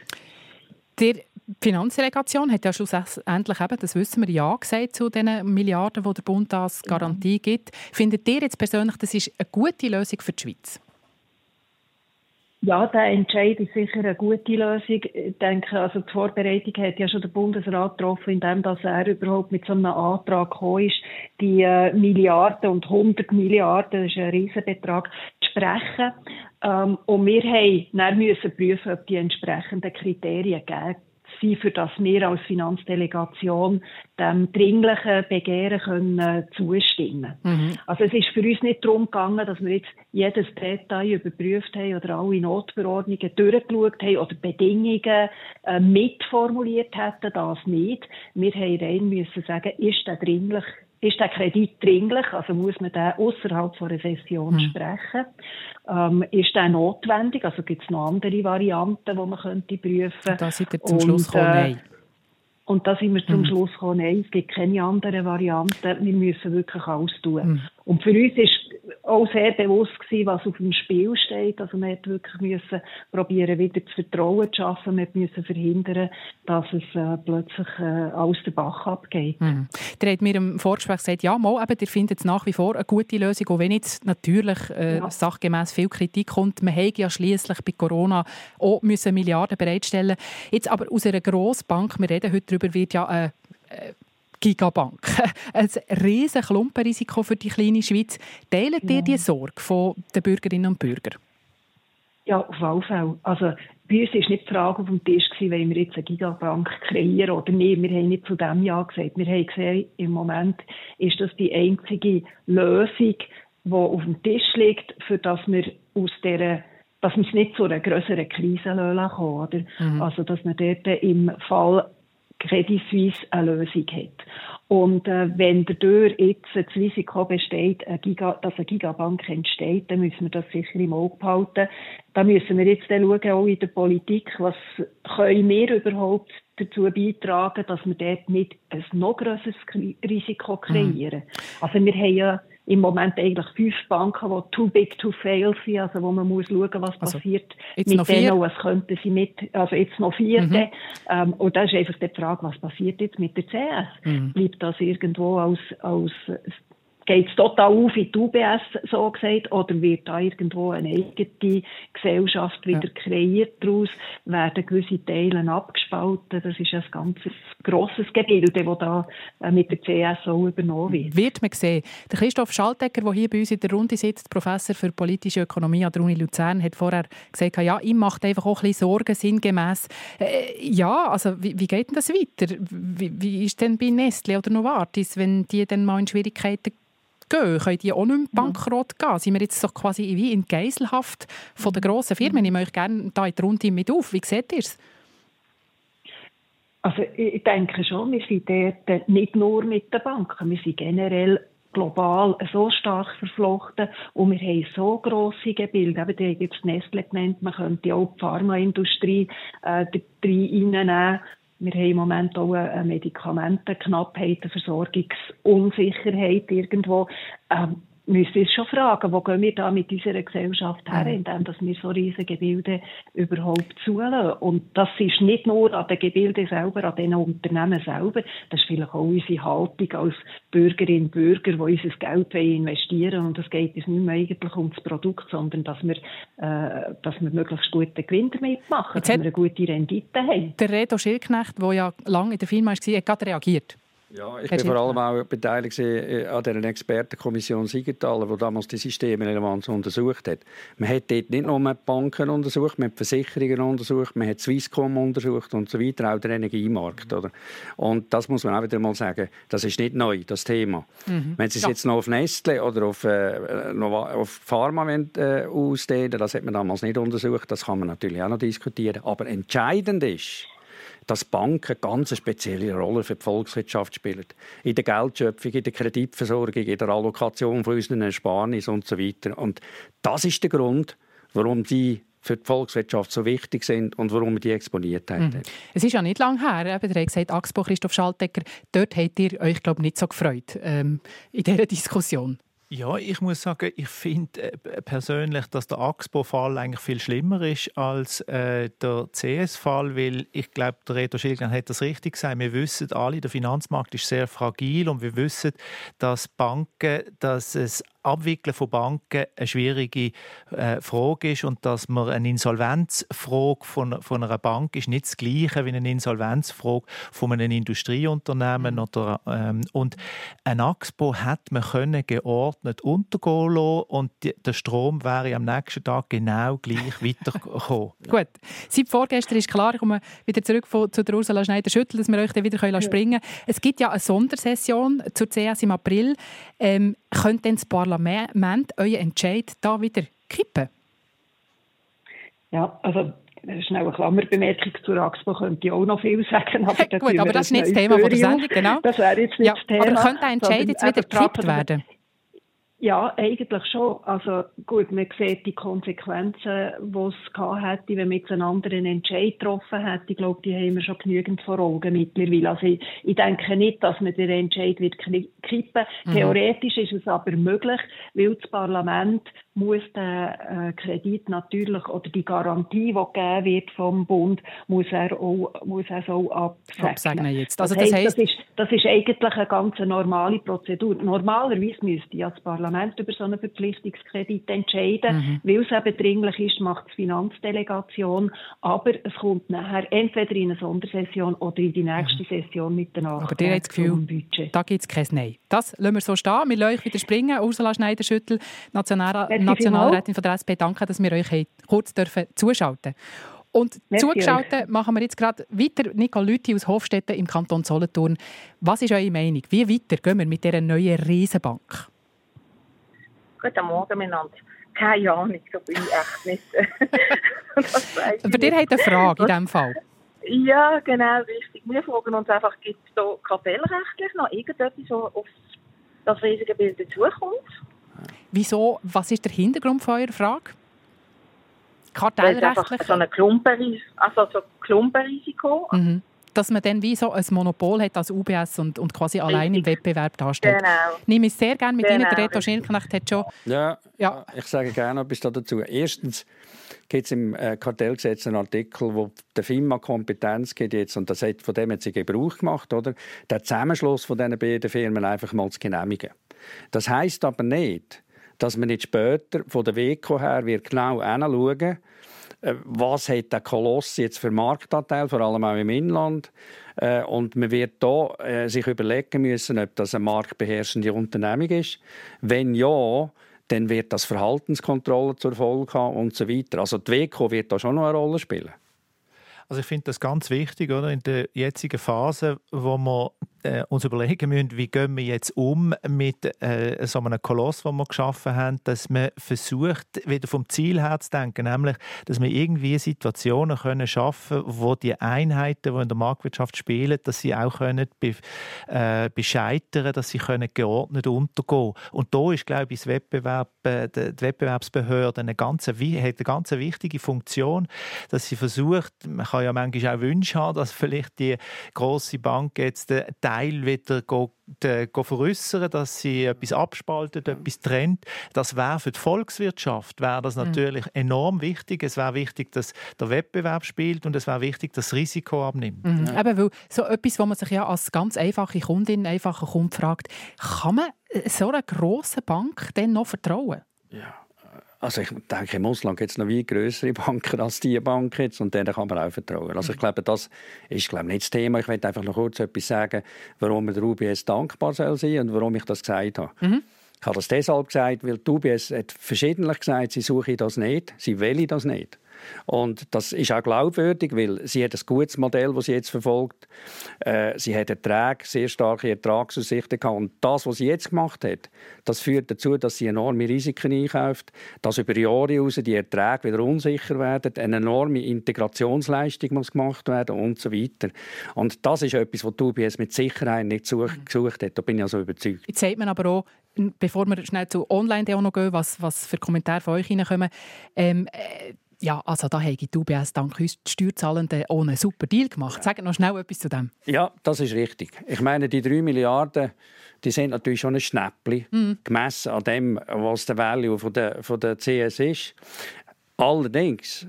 Die Finanzdelegation hat ja schlussendlich eben, das wissen wir, Ja gesagt zu den Milliarden, die der Bund als Garantie gibt. Findet ihr jetzt persönlich, das ist eine gute Lösung für die Schweiz? Ja, der Entscheid ist sicher eine gute Lösung. Ich denke, also die Vorbereitung hat ja schon der Bundesrat getroffen, indem dass er überhaupt mit so einem Antrag gekommen ist, die äh, Milliarden und 100 Milliarden, das ist ein Riesenbetrag, zu sprechen. Ähm, und wir haben dann müssen prüfen, ob die entsprechenden Kriterien gegeben für das wir als Finanzdelegation dem dringlichen Begehren können, äh, zustimmen. Also es ist für uns nicht darum gegangen, dass wir jetzt jedes Detail überprüft haben oder alle Notverordnungen durchgeschaut haben oder Bedingungen äh, mitformuliert hätten, das nicht. Wir haben rein müssen sagen, ist der dringlich ist der Kredit dringlich, also muss man den außerhalb von einer Session sprechen? Ähm, ist der notwendig? Also gibt es noch andere Varianten, die man könnte prüfen? Da seid ihr zum Und, Schluss gekommen, äh, nein. Und da sind wir zum Mhm. Schluss gekommen, nein, es gibt keine anderen Varianten. Wir müssen wirklich alles tun. Mhm. Und für uns ist auch sehr bewusst gewesen, was auf dem Spiel steht. Also man hat wirklich müssen probieren, wieder das Vertrauen zu schaffen. Man müssen verhindern, dass es äh, plötzlich äh, aus der Bach abgeht. Mhm. Ihr habt mir im Vorgespräch gesagt, ja, mal, eben, ihr findet es nach wie vor eine gute Lösung, auch wenn jetzt natürlich äh, Ja. sachgemäß viel Kritik kommt. Man hat ja schließlich bei Corona auch müssen Milliarden bereitstellen Jetzt aber aus einer Grossbank, wir reden heute darüber, wird ja eine äh, Gigabank. (laughs) Ein riesiges Klumpenrisiko für die kleine Schweiz. Teilen ihr Ja. die Sorge von den Bürgerinnen und Bürgern? Ja, auf alle Fälle. Also, bei uns war nicht die Frage auf dem Tisch, gewesen, wollen wir jetzt eine Gigabank kreieren oder nicht. Wir haben nicht zu dem Ja gesagt. Wir haben gesehen, im Moment ist das die einzige Lösung, die auf dem Tisch liegt, für dass wir aus dieser dass wir es nicht zu einer größeren Krise lassen kommen, oder? Mhm. Also, dass man dort im Fall Credit Suisse eine Lösung hat. Und äh, wenn dadurch jetzt das Risiko besteht, eine Giga, dass eine Gigabank entsteht, dann müssen wir das sicher im Auge behalten. Da müssen wir jetzt dann schauen, auch in der Politik, was können wir überhaupt dazu beitragen, dass wir dort nicht ein noch grösseres Risiko kreieren. Also wir haben ja im Moment eigentlich fünf Banken, die too big to fail sind, also wo man muss schauen, was Also, passiert mit noch vier? denen, was könnten sie mit, also jetzt noch vier. Mhm. Ähm, und da ist einfach die Frage, was passiert jetzt mit der CS? Mhm. Bleibt das irgendwo als, als geht es total auf in die UBS, so gesagt, oder wird da irgendwo eine eigene Gesellschaft wieder kreiert daraus? Werden gewisse Teile abgespalten? Das ist ein ganz grosses Gebilde, das da äh, mit der CS auch übernommen wird. Wird man sehen. Der Christoph Schaltegger, der hier bei uns in der Runde sitzt, Professor für politische Ökonomie an der Uni Luzern, hat vorher gesagt, ja, ihm macht einfach auch ein bisschen Sorgen, sinngemäß. Äh, ja, also wie, wie geht denn das weiter? Wie, wie ist denn bei Nestle oder Novartis, wenn die dann mal in Schwierigkeiten gehen? Können die auch nicht mehr bankrott gehen? Sind wir jetzt so quasi wie in Geiselhaft von den grossen Firmen? Ich nehme euch gerne da in die Runde mit auf. Wie seht ihr es? Also ich denke schon, wir sind dort nicht nur mit den Banken, wir sind generell global so stark verflochten und wir haben so grosse Gebilde. Eben, die haben jetzt Nestle genannt, man könnte auch die Pharmaindustrie äh, reinnehmen. Wir haben im Moment auch eine Medikamentenknappheit, Versorgungsunsicherheit irgendwo. Ähm, müssen uns schon fragen, wo gehen wir da mit unserer Gesellschaft her, indem dass wir so riesige Gebilde überhaupt zulassen. Und das ist nicht nur an den Gebilden selber, an den Unternehmen selber, das ist vielleicht auch unsere Haltung als Bürgerinnen und Bürger, die unser Geld investieren wollen. Und es geht uns nicht mehr eigentlich um das Produkt, sondern dass wir, äh, dass wir möglichst guten Gewinn damit machen, Jetzt dass wir eine gute Rendite haben. Der Reto Schildknecht, der ja lange in der Firma war, hat gerade reagiert. Ja, ich Herr bin vor allem auch beteiligt äh, an der Expertenkommission Siegenthaler, die damals die Systemrelevanz untersucht hat. Man hat dort nicht nur die Banken untersucht, man hat Versicherungen untersucht, man hat Swisscom untersucht und so weiter, auch den Energiemarkt. Oder? Und das muss man auch wieder mal sagen, das ist nicht neu, das Thema. Mhm. Wenn Sie es Ja. jetzt noch auf Nestle oder auf, äh, auf Pharma wollen, äh, ausdehnen, das hat man damals nicht untersucht, das kann man natürlich auch noch diskutieren. Aber entscheidend ist, dass Banken ganz eine spezielle Rolle für die Volkswirtschaft spielen. In der Geldschöpfung, in der Kreditversorgung, in der Allokation von unseren Ersparnissen und so weiter. Und das ist der Grund, warum die für die Volkswirtschaft so wichtig sind und warum wir die Exponiertheit Mhm. haben. Es ist ja nicht lange her, eben, ihr habt gesagt, Axpo, Christoph Schaltegger, dort habt ihr euch, glaube ich, nicht so gefreut ähm, in dieser Diskussion. Ja, ich muss sagen, ich finde äh, persönlich, dass der Axpo-Fall eigentlich viel schlimmer ist als äh, der CS-Fall, weil ich glaube, der Reto Schilgren hat das richtig gesagt. Wir wissen alle, der Finanzmarkt ist sehr fragil und wir wissen, dass Banken, dass es Abwickeln von Banken eine schwierige äh, Frage ist und dass man eine Insolvenzfrage von, von einer Bank ist nicht das Gleiche wie eine Insolvenzfrage von einem Industrieunternehmen oder ähm, und ein Axpo hat man können geordnet untergehen lassen und die, der Strom wäre am nächsten Tag genau gleich (laughs) weitergekommen. Gut. Seit vorgestern ist klar, ich komme wieder zurück von, zu der Ursula Schneider-Schüttel, dass wir euch dann wieder können springen können. Es gibt ja eine Sondersession zur CS im April. Ähm, könnte denn das Parlament euren Entscheid da wieder kippen? Ja, also schnell eine Klammerbemerkung zur Axpo könnte ich auch noch viel sagen. Aber (laughs) Gut, aber das ist nicht das Thema von der Sendung, genau. Das wäre jetzt nicht Ja, das Thema. aber könnte ein Entscheid jetzt wieder gekippt werden? Ja, eigentlich schon. Also gut, man sieht die Konsequenzen, die es gehabt hätte, wenn man jetzt einen anderen Entscheid getroffen hätte. Ich glaube, die haben wir schon genügend vor Augen mittlerweile. Also ich, ich denke nicht, dass man den Entscheid wird kippen. Mhm. Theoretisch ist es aber möglich, weil das Parlament muss den äh, Kredit natürlich oder die Garantie, die gegeben wird vom Bund, muss er auch, muss er so absegnen. Absegnen jetzt. Also das, das heisst, heisst- das, ist, das ist eigentlich eine ganz normale Prozedur. Normalerweise müsste ja das Parlament über so einen Verpflichtungskredit entscheiden. Mhm. Weil es eben dringlich ist, macht die Finanzdelegation. Aber es kommt nachher entweder in eine Sondersession oder in die nächste Session mit den Mhm. Aber ihr habt das Gefühl, da gibt es kein Nein. Das lassen wir so stehen. Wir lassen euch wieder springen. Ursula Schneider-Schüttel, National Nationalrätin von der SP, danke, dass wir euch kurz dürfen zuschalten Und Merci zugeschaltet machen wir jetzt gerade weiter. Nicole Lüthi aus Hofstetten im Kanton Solothurn. Was ist eure Meinung? Wie weiter gehen wir mit dieser neuen Riesenbank? Guten Morgen miteinander. Keine Ahnung, so bin ich echt nicht. Aber ihr nicht. habt eine Frage in diesem (laughs) Fall. Ja, genau, richtig. Wir fragen uns einfach, gibt es da kartellrechtlich noch irgendetwas, was auf das riesige Bild dazukommt? Wieso? Was ist der Hintergrund von eurer Frage? Kartellrechtlich? so ein Klumpenris also so Klumpenrisiko. Mhm. Dass man dann wie so ein Monopol hat als UBS und, und quasi allein im Wettbewerb dasteht. Genau. Nehme ich sehr gerne mit Genau, Ihnen. Der Reto richtig. Schirnknecht hat schon... Ja, Ja. ich sage gerne etwas dazu. Erstens gibt es im äh, Kartellgesetz einen Artikel, wo der FIMA Kompetenz gibt jetzt, und das hat, von dem hat sie Gebrauch gemacht, oder? Den Zusammenschluss von diesen beiden Firmen einfach mal zu genehmigen. Das heißt aber nicht, dass man nicht später von der WECO her wird genau hinschauen äh, was hat der Koloss jetzt für Marktanteil, vor allem auch im Inland. Äh, Und man wird da äh, sich überlegen müssen, ob das eine marktbeherrschende Unternehmung ist. Wenn ja, dann wird das Verhaltenskontrolle zur Folge haben und so weiter. Also die WECO wird da schon noch eine Rolle spielen. Also ich finde das ganz wichtig, oder? In der jetzigen Phase, wo wir äh, uns überlegen müssen, wie gehen wir jetzt um mit äh, so einem Koloss, den wir geschaffen haben, dass man versucht, wieder vom Ziel her zu denken, nämlich, dass wir irgendwie Situationen können schaffen, wo die Einheiten, die in der Marktwirtschaft spielen, dass sie auch können be äh, bescheitern, dass sie können geordnet untergehen. Und da ist, glaube ich, das Wettbewerb, äh, die Wettbewerbsbehörde eine ganz, eine ganz wichtige Funktion, dass sie versucht, man kann ja manchmal auch Wünsche haben, dass vielleicht die große Bank jetzt den Teil wieder go, de, go veräussern, dass sie etwas abspaltet, etwas trennt. Das wäre für die Volkswirtschaft wäre das Mhm. natürlich enorm wichtig. Es wäre wichtig, dass der Wettbewerb spielt und es wäre wichtig, dass das Risiko abnimmt. Mhm. Eben, weil so etwas, wo man sich ja als ganz einfache Kundin, einfacher Kunde fragt, kann man äh, so einer grossen Bank denn noch vertrauen? Also ich denke, im Ausland gibt es noch wie größere (laughs) Banken als diese Bank jetzt und denen kann man auch vertrauen. Also ich glaube, das ist glaube ich, nicht das Thema. Ich möchte einfach noch kurz etwas sagen, warum man der UBS dankbar soll sein und warum ich das gesagt habe. Ich habe das deshalb gesagt, weil die UBS hat verschiedentlich gesagt, sie suche das nicht, sie will das nicht. Und das ist auch glaubwürdig, weil sie hat ein gutes Modell, das sie jetzt verfolgt. Äh, sie hat Erträge, sehr starke Ertragsaussichten gehabt. Und das, was sie jetzt gemacht hat, das führt dazu, dass sie enorme Risiken einkauft, dass über Jahre hinaus die Erträge wieder unsicher werden, eine enorme Integrationsleistung muss gemacht werden und so weiter. Und das ist etwas, was die UBS mit Sicherheit nicht gesucht, gesucht hat. Da bin ich also überzeugt. Jetzt sagt man aber auch, bevor wir schnell zu online noch gehen, was, was für Kommentare von euch reinkommen, ähm, äh, Ja, also da haben die UBS dank uns die Steuerzahlenden einen super Deal gemacht. Sag noch schnell etwas zu dem. Ja, das ist richtig. Ich meine, die 3 Milliarden die sind natürlich schon ein Schnäppchen, Mhm. gemessen an dem, was der Value von der, von der CS ist. Allerdings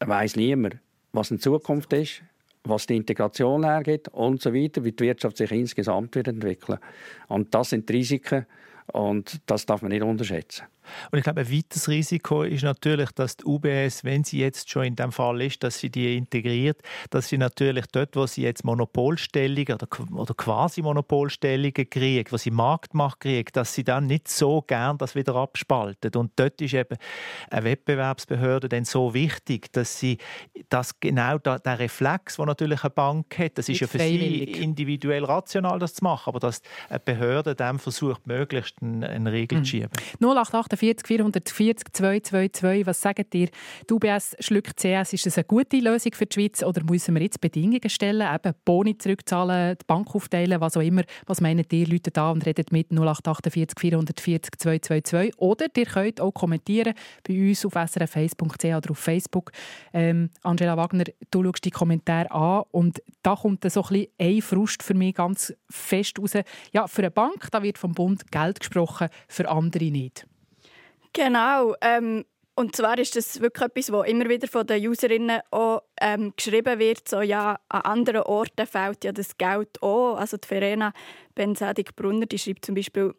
weiß niemand, was in Zukunft ist, was die Integration hergeht und so weiter, wie die Wirtschaft sich insgesamt wird entwickeln. Und das sind die Risiken und das darf man nicht unterschätzen. Und ich glaube, ein weiteres Risiko ist natürlich, dass die UBS, wenn sie jetzt schon in dem Fall ist, dass sie die integriert, dass sie natürlich dort, wo sie jetzt Monopolstellungen oder, oder quasi Monopolstellungen kriegt, wo sie Marktmacht kriegt, dass sie dann nicht so gern das wieder abspaltet. Und dort ist eben eine Wettbewerbsbehörde dann so wichtig, dass sie das genau da, der Reflex, wo natürlich eine Bank hat, das ist ja für freiwillig. sie individuell rational, das zu machen, aber dass eine Behörde dann versucht, möglichst einen, einen Riegel Mhm. zu schieben. 0848 440 222. Was sagt ihr? Die UBS schluckt CS. Ist das eine gute Lösung für die Schweiz oder müssen wir jetzt Bedingungen stellen? Eben Boni zurückzahlen, die Bank aufteilen, was auch immer. Was meint ihr? Leute da und redet mit 0848 440 222. Oder ihr könnt auch kommentieren bei uns auf srf1.ch oder auf Facebook. Ähm, Angela Wagner, du schaust die Kommentare an und da kommt so ein ein Frust für mich ganz fest raus. Ja, für eine Bank da wird vom Bund Geld gesprochen, für andere nicht. Genau. Ähm, und zwar ist das wirklich etwas, was immer wieder von den Userinnen auch ähm, geschrieben wird. So, ja, an anderen Orten fehlt ja das Geld auch. Also die Verena Bensadig-Brunner die schreibt zum Beispiel,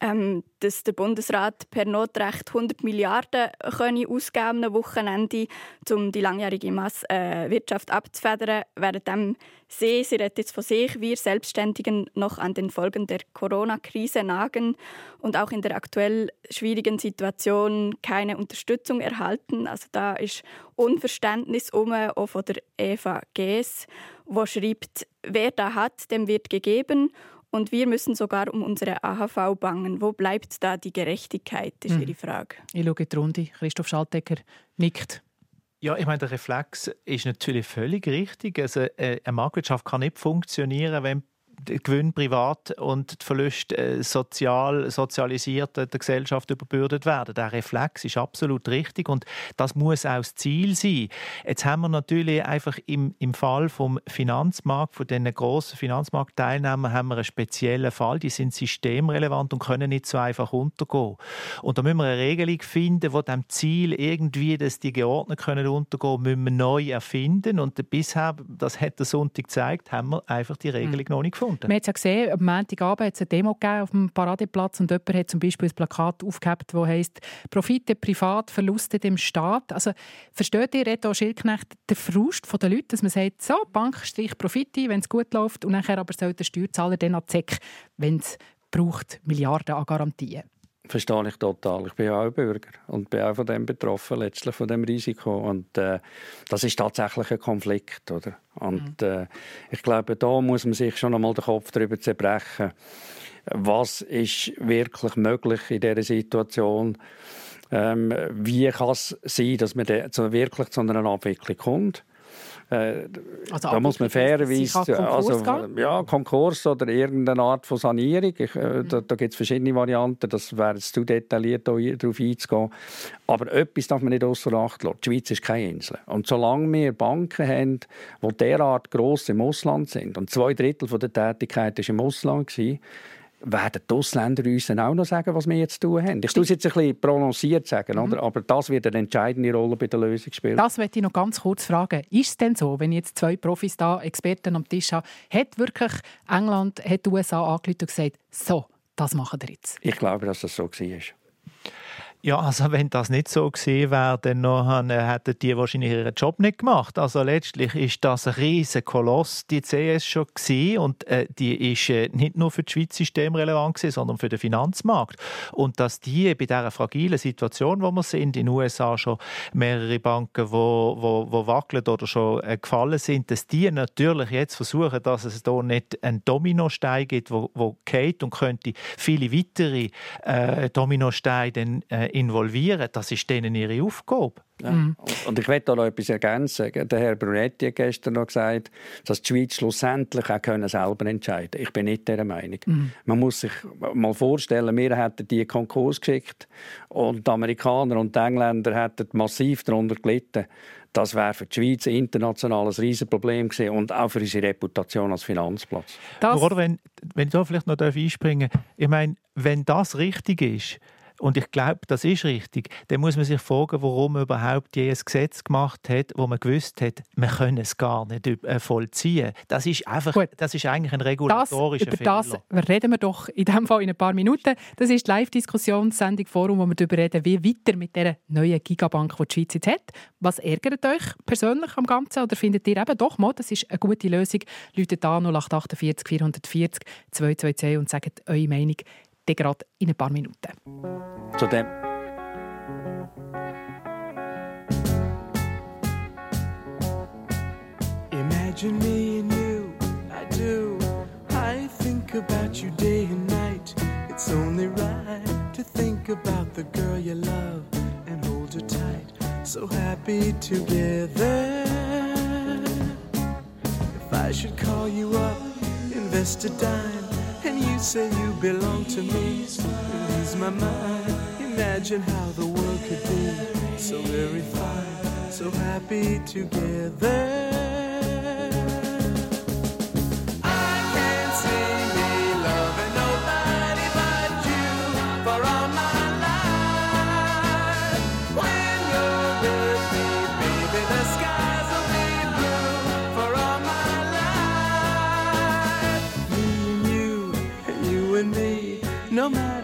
ähm, dass der Bundesrat per Notrecht 100 Milliarden könne ausgeben am Wochenende, um die langjährige Mass äh, abzufedern, während sie, sie redet jetzt von sich, wir Selbstständigen noch an den Folgen der Corona-Krise nagen und auch in der aktuell schwierigen Situation keine Unterstützung erhalten. Also da ist Unverständnis um, auch von der Eva Gees, wo schreibt, wer da hat, dem wird gegeben und wir müssen sogar um unsere AHV bangen. Wo bleibt da die Gerechtigkeit, ist Mhm. ihre Frage. Ich schaue in die Runde. Christoph Schaltegger nickt. Ja, ich meine, der Reflex ist natürlich völlig richtig. Also, äh, eine Marktwirtschaft kann nicht funktionieren, wenn Gewinn privat und die Verluste äh, sozial, sozialisiert der Gesellschaft überbürdet werden. Der Reflex ist absolut richtig und das muss auch das Ziel sein. Jetzt haben wir natürlich einfach im, im Fall vom Finanzmarkt, von den grossen Finanzmarktteilnehmern, haben wir einen speziellen Fall. Die sind systemrelevant und können nicht so einfach untergehen. Und da müssen wir eine Regelung finden, die dem Ziel irgendwie, dass die geordnet können untergehen, müssen wir neu erfinden. Und bisher, das hat der Sonntag gezeigt, haben wir einfach die Regelung noch nicht gefunden. Man hat ja gesehen, am Montagabend hat es eine Demo auf dem Paradeplatz und jemand hat zum Beispiel ein Plakat aufgehabt, das heisst «Profite privat, Verluste dem Staat». Also versteht ihr, Reto Schildknecht, den Frust der Leute, dass man sagt, so, Bank streicht Profite, wenn es gut läuft und nachher aber soll der Steuerzahler dann an Zeck, wenn es braucht, Milliarden an Garantien. Verstehe ich total. Ich bin ja auch Bürger und bin auch von dem betroffen, letztlich von dem Risiko. Und äh, das ist tatsächlich ein Konflikt, oder? Und äh, ich glaube, da muss man sich schon einmal den Kopf darüber zerbrechen. Was ist wirklich möglich in dieser Situation? Ähm, wie kann es sein, dass man wirklich zu einer Abwicklung kommt? Äh, Also da muss man fairerweise, also, gehen? ja, Konkurs oder irgendeine Art von Sanierung. Ich, äh, Da, da gibt es verschiedene Varianten. Das wäre jetzt zu detailliert, darauf einzugehen. Aber etwas darf man nicht außer Acht lassen. Die Schweiz ist keine Insel. Und solange wir Banken haben, die derart gross im Ausland sind, und zwei Drittel der Tätigkeit war im Ausland, gewesen, werden die Ausländer uns dann auch noch sagen, was wir jetzt tun haben. Ich tue es jetzt ein bisschen prononciert sagen, Mhm. oder? aber das wird eine entscheidende Rolle bei der Lösung spielen. Das möchte ich noch ganz kurz fragen. Ist es denn so, wenn ich jetzt zwei Profis da, Experten am Tisch habe, hat wirklich England, hat die USA angerufen und gesagt, so, das machen wir jetzt? Ich glaube, dass das so war. Ja, also wenn das nicht so gewesen wäre, dann äh, hätten die wahrscheinlich ihren Job nicht gemacht. Also letztlich ist das ein riesen Koloss, die CS schon gewesen, und äh, die ist äh, nicht nur für das Schweiz systemrelevant gewesen, sondern für den Finanzmarkt. Und dass die bei dieser fragilen Situation, wo wir sind, in den USA schon mehrere Banken, wo, wo, wo wackeln oder schon äh, gefallen sind, dass die natürlich jetzt versuchen, dass es da nicht einen Dominostein gibt, wo, wo geht und könnte viele weitere äh, Dominosteine dann, äh, involvieren Das ist denen ihre Aufgabe. Ja. Mhm. Und ich möchte da noch etwas ergänzen. Der Herr Brunetti hat gestern noch gesagt, dass die Schweiz schlussendlich auch können selber entscheiden können. Ich bin nicht dieser Meinung. Mhm. Man muss sich mal vorstellen, wir hätten die Konkurs geschickt und die Amerikaner und die Engländer hätten massiv darunter gelitten. Das wäre für die Schweiz international ein Riesenproblem gewesen und auch für unsere Reputation als Finanzplatz. Das Oder wenn, wenn ich da vielleicht noch einspringen darf, ich meine, wenn das richtig ist, und ich glaube, das ist richtig. Dann muss man sich fragen, warum man überhaupt je ein Gesetz gemacht hat, wo man gewusst hat, man könne es gar nicht äh, vollziehen. Das ist einfach, Gut. das ist eigentlich ein regulatorischer das, über Fehler. Das reden wir doch in diesem Fall in ein paar Minuten. Das ist die Live-Diskussionssendung Forum, wo wir darüber reden, wie weiter mit dieser neuen Gigabank, die die Schweiz jetzt hat. Was ärgert euch persönlich am Ganzen? Oder findet ihr eben doch mal, das ist eine gute Lösung? Leute da 0848 440 222 und sagt eure Meinung gerade in ein paar Minuten. Zu dem. Imagine me and you, I do. I think about you day and night. It's only right to think about the girl you love and hold her tight. So happy together. If I should call you up, invest a dime and you say you belong to me. Ease my mind. Imagine how the world could be so very fine, so happy together.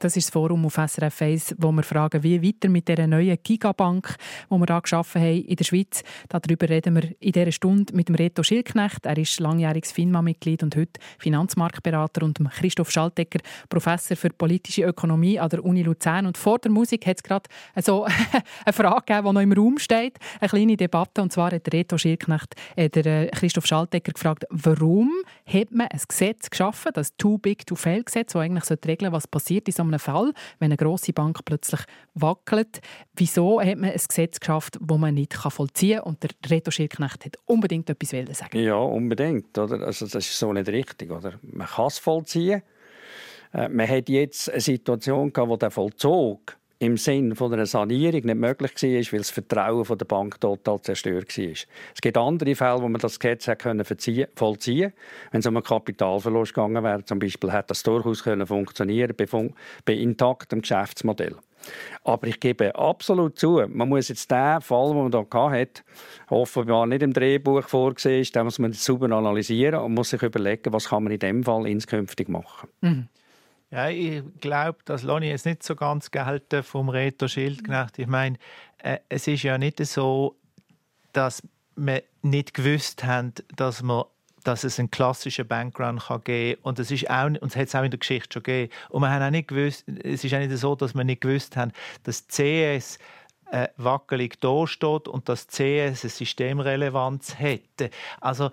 Das ist das Forum auf SRF 1, wo wir fragen, wie weiter mit dieser neuen Gigabank, die wir hier geschaffen haben in der Schweiz. Darüber reden wir in dieser Stunde mit dem Reto Schilknecht. Er ist langjähriges FINMA-Mitglied und heute Finanzmarktberater und Christoph Schaltecker, Professor für politische Ökonomie an der Uni Luzern. Und vor der Musik hat es gerade so (laughs) eine Frage gegeben, die noch im Raum steht, eine kleine Debatte. Und zwar hat Reto Schilknecht äh, der äh, Christoph Schaltecker gefragt, warum hat man ein Gesetz geschaffen, das Too Big to Fail Gesetz, das eigentlich regeln was passiert in so einem Fall, wenn eine grosse Bank plötzlich wackelt. Wieso hat man ein Gesetz geschafft, das man nicht vollziehen kann? Und der Reto Schirknecht hat unbedingt etwas sagen. Ja, unbedingt. Oder? Also das ist so nicht richtig. Oder? Man kann es vollziehen. Äh, man hat jetzt eine Situation, wo der Vollzug im Sinn von einer Sanierung nicht möglich war, weil das Vertrauen der Bank total zerstört war. Es gibt andere Fälle, wo man das Gesetz können vollziehen. Wenn es um einen Kapitalverlust gegangen wäre, zum Beispiel, hätte das durchaus können funktionieren bei, bei intaktem Geschäftsmodell. Aber ich gebe absolut zu, man muss jetzt den Fall, den man hier hat, offenbar nicht im Drehbuch vorgesehen ist, den muss man sauber analysieren und muss sich überlegen, was kann man in dem Fall inskünftig machen. Mhm. Ja, ich glaube, das lasse ich jetzt nicht so ganz gelten vom Reto Schildknecht. Ich meine, äh, es ist ja nicht so, dass wir nicht gewusst haben, dass wir dass es einen klassischen Background kann geben kann. Und es ist auch, und es hat es auch in der Geschichte schon gegeben. Und wir haben auch nicht gewusst, es ist auch nicht so, dass wir nicht gewusst haben, dass CS äh, wackelig dasteht und dass CS eine Systemrelevanz hätte. Also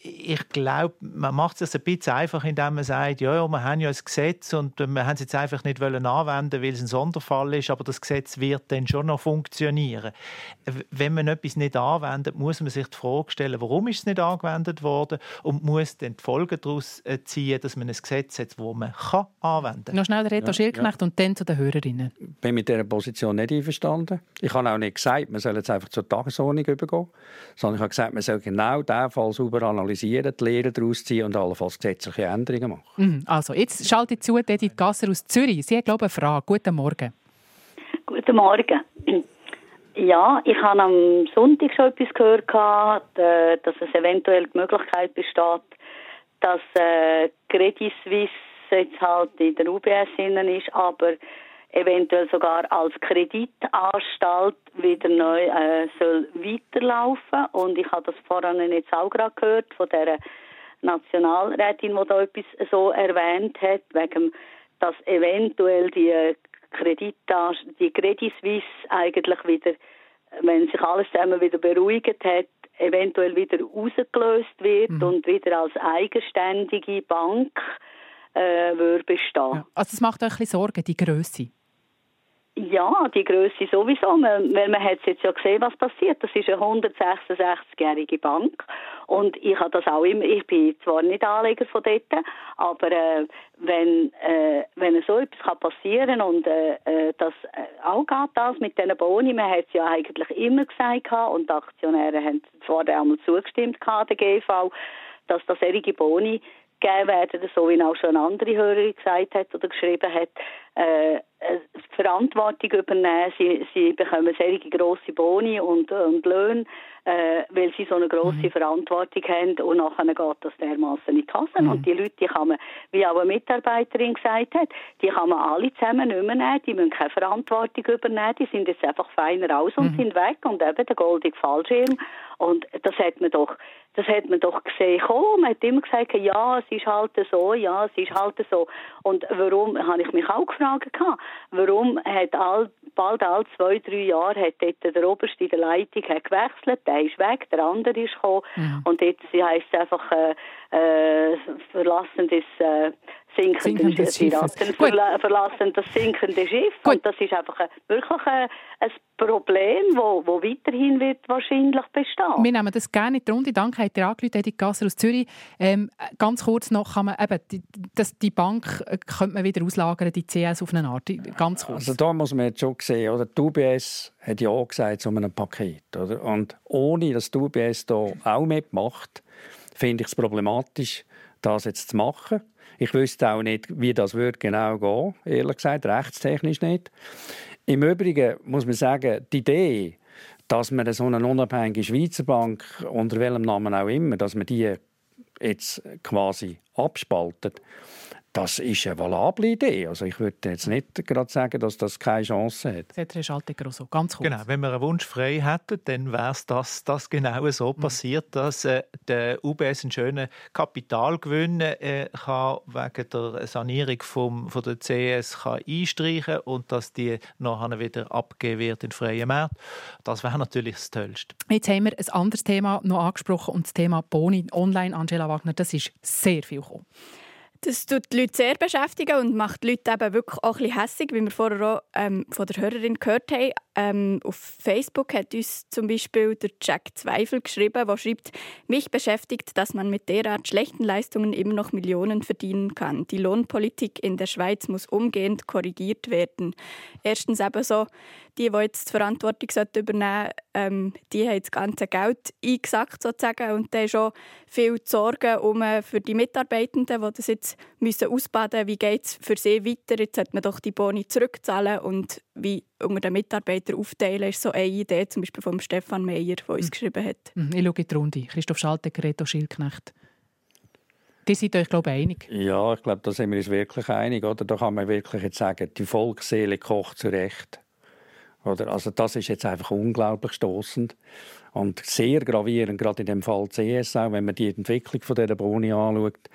ich glaube, man macht es ein bisschen einfach, indem man sagt, ja, ja, wir haben ja ein Gesetz und wir haben es jetzt einfach nicht anwenden weil es ein Sonderfall ist, aber das Gesetz wird dann schon noch funktionieren. Wenn man etwas nicht anwendet, muss man sich die Frage stellen, warum ist es nicht angewendet worden und muss dann die Folgen daraus äh, ziehen, dass man ein Gesetz hat, das man kann anwenden kann. Noch schnell der Reto ja, Schildknecht ja. und dann zu den Hörerinnen. Ich bin mit dieser Position nicht einverstanden. Ich habe auch nicht gesagt, man soll jetzt einfach zur Tagesordnung übergehen, sondern ich habe gesagt, man soll genau diesen Fall sauber analysieren, die Lehre daraus ziehen und allenfalls gesetzliche Änderungen machen. Mhm. Also, jetzt schaltet zu Edith Gasser aus Zürich. Sie hat, glaube ich, eine Frage. Guten Morgen. Guten Morgen. Ja, ich habe am Sonntag schon etwas gehört, äh, dass es eventuell die Möglichkeit besteht, dass äh, Credit Suisse jetzt halt in der UBS innen ist, aber eventuell sogar als Kreditanstalt wieder neu äh, soll weiterlaufen. Und ich habe das vorhin jetzt auch gerade gehört von der Nationalrätin, die da etwas so erwähnt hat, wegen dass eventuell die Kredit die Credit Suisse eigentlich wieder, wenn sich alles zusammen wieder beruhigt hat, eventuell wieder rausgelöst wird mhm. und wieder als eigenständige Bank äh, würde bestehen. Ja, also es macht euch ein bisschen Sorgen, die Größe. Ja, die Größe sowieso, weil man hat jetzt ja gesehen, was passiert. Das ist eine 166-jährige Bank und ich habe das auch immer. Ich bin zwar nicht Anleger von dort, aber äh, wenn äh, wenn so etwas kann passieren und äh, äh das äh, auch geht das mit diesen Boni, man hat es ja eigentlich immer gesagt und die Aktionäre haben zwar einmal zugestimmt der GV, dass das solche Boni gegeben werden, so wie auch schon andere Hörerin gesagt hat oder geschrieben hat, äh, Verantwortung übernehmen. Sie, sie bekommen sehr grosse Boni und, und Löhne, äh, weil sie so eine grosse mhm. Verantwortung haben und nachher geht das dermaßen in die Kasse. Mhm. Und die Leute, die kann man, wie auch eine Mitarbeiterin gesagt hat, die kann man alle zusammen nicht mehr nehmen, die müssen keine Verantwortung übernehmen, die sind jetzt einfach feiner raus und mhm. sind weg und eben der goldige Fallschirm. Und das hat man doch das hat man doch gesehen. Oh, man hat immer gesagt, ja, es ist halt so, ja, es ist halt so. Und warum, habe ich mich auch gefragt, warum hat all, bald alle zwei, drei Jahre hat dort der Oberste in der Leitung gewechselt, der ist weg, der andere ist gekommen. Mhm. Und jetzt heisst es einfach, äh, äh, verlassen das äh, sinkende Schiff. Verla verlassen das sinkende Schiff. Gut. Und das ist einfach ein, wirklich ein, ein Problem, wo, wo weiterhin wird wahrscheinlich bestehen. Wir nehmen das gerne in die Runde. Danke, hat ihr angerufen, Edith Gasser aus Zürich. Ähm, ganz kurz noch, kann man eben, die, das, die Bank äh, könnte man wieder auslagern, die CS auf eine Art. Ganz kurz. Also da muss man jetzt schon sehen, oder? Die UBS hat ja auch gesagt zu einem Paket. Oder? Und ohne, dass die UBS da auch mitmacht, finde ich es problematisch, das jetzt zu machen. Ich wüsste auch nicht, wie das wird genau gehen, ehrlich gesagt, rechtstechnisch nicht. Im Übrigen muss man sagen, die Idee, dass man so eine unabhängige Schweizer Bank, unter welchem Namen auch immer, dass man die jetzt quasi abspaltet, das ist eine valable Idee. Also ich würde jetzt nicht gerade sagen, dass das keine Chance hat. Herr Schaltegger so, ganz kurz. Genau, wenn wir einen Wunsch frei hätten, dann wäre es, dass das genau so mhm. passiert, dass äh, der UBS einen schönen Kapitalgewinn äh, kann wegen der Sanierung vom, von der CS kann einstreichen und dass die nachher wieder abgegeben wird in freien Markt. Das wäre natürlich das Tollste. Jetzt haben wir ein anderes Thema noch angesprochen und das Thema Boni online, Angela Wagner, das ist sehr viel gekommen. Das tut die Leute sehr beschäftigen und macht die Leute eben wirklich auch ein bisschen hässig, wie wir vorher auch ähm, von der Hörerin gehört haben. Ähm, auf Facebook hat uns zum Beispiel der Jack Zweifel geschrieben, der schreibt, mich beschäftigt, dass man mit derart schlechten Leistungen immer noch Millionen verdienen kann. Die Lohnpolitik in der Schweiz muss umgehend korrigiert werden. Erstens eben so, die, die jetzt die Verantwortung übernehmen sollten, ähm, die haben das ganze Geld eingesackt sozusagen und da ist auch viel Sorge um äh, für die Mitarbeitenden, die das jetzt müssen ausbaden müssen. Wie geht es für sie weiter? Jetzt sollte man doch die Boni zurückzahlen und wie unter den Mitarbeitern aufteilen, ist so eine Idee, zum Beispiel von Stefan Meyer, der uns mhm. geschrieben hat. Mhm, ich schaue in die Runde. Christoph Schaltegger, Reto Schildknecht. Die sind euch, glaube ich, einig. Ja, ich glaube, da sind wir uns wirklich einig. Oder? Da kann man wirklich jetzt sagen, die Volksseele kocht zurecht. Oder? Also das ist jetzt einfach unglaublich stoßend und sehr gravierend, gerade in dem Fall CS, auch wenn man die Entwicklung von dieser Boni anschaut.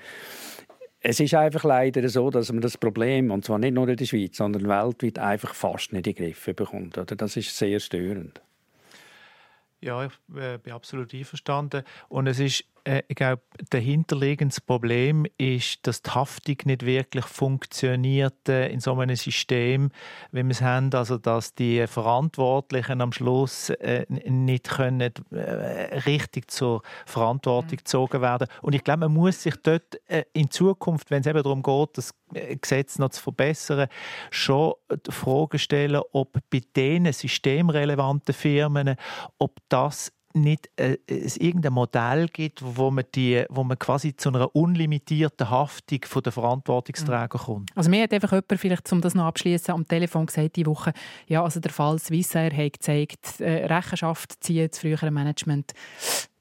Es ist einfach leider so, dass man das Problem, und zwar nicht nur in der Schweiz, sondern weltweit, einfach fast nicht in den Griff bekommt. Oder? Das ist sehr störend. Ja, ich äh, bin absolut einverstanden. Und es ist äh, ich glaube, dahinterliegendes Problem ist, dass die Haftung nicht wirklich funktioniert äh, in so einem System, wie wir es haben, also dass die Verantwortlichen am Schluss äh, nicht können, äh, richtig zur Verantwortung mhm. gezogen werden. Und ich glaube, man muss sich dort äh, in Zukunft, wenn es eben darum geht, das äh, Gesetz noch zu verbessern, schon die Frage stellen, ob bei diesen systemrelevanten Firmen, ob das nicht äh, es irgendein Modell gibt, wo man, die, wo man quasi zu einer unlimitierten Haftung von der Verantwortungsträger mhm. kommt. Also mir hat einfach jemand, vielleicht, um das noch abschließen, am Telefon gesagt die Woche, ja, also der Fall Swissair hat gezeigt, äh, Rechenschaft ziehen, das frühere Management,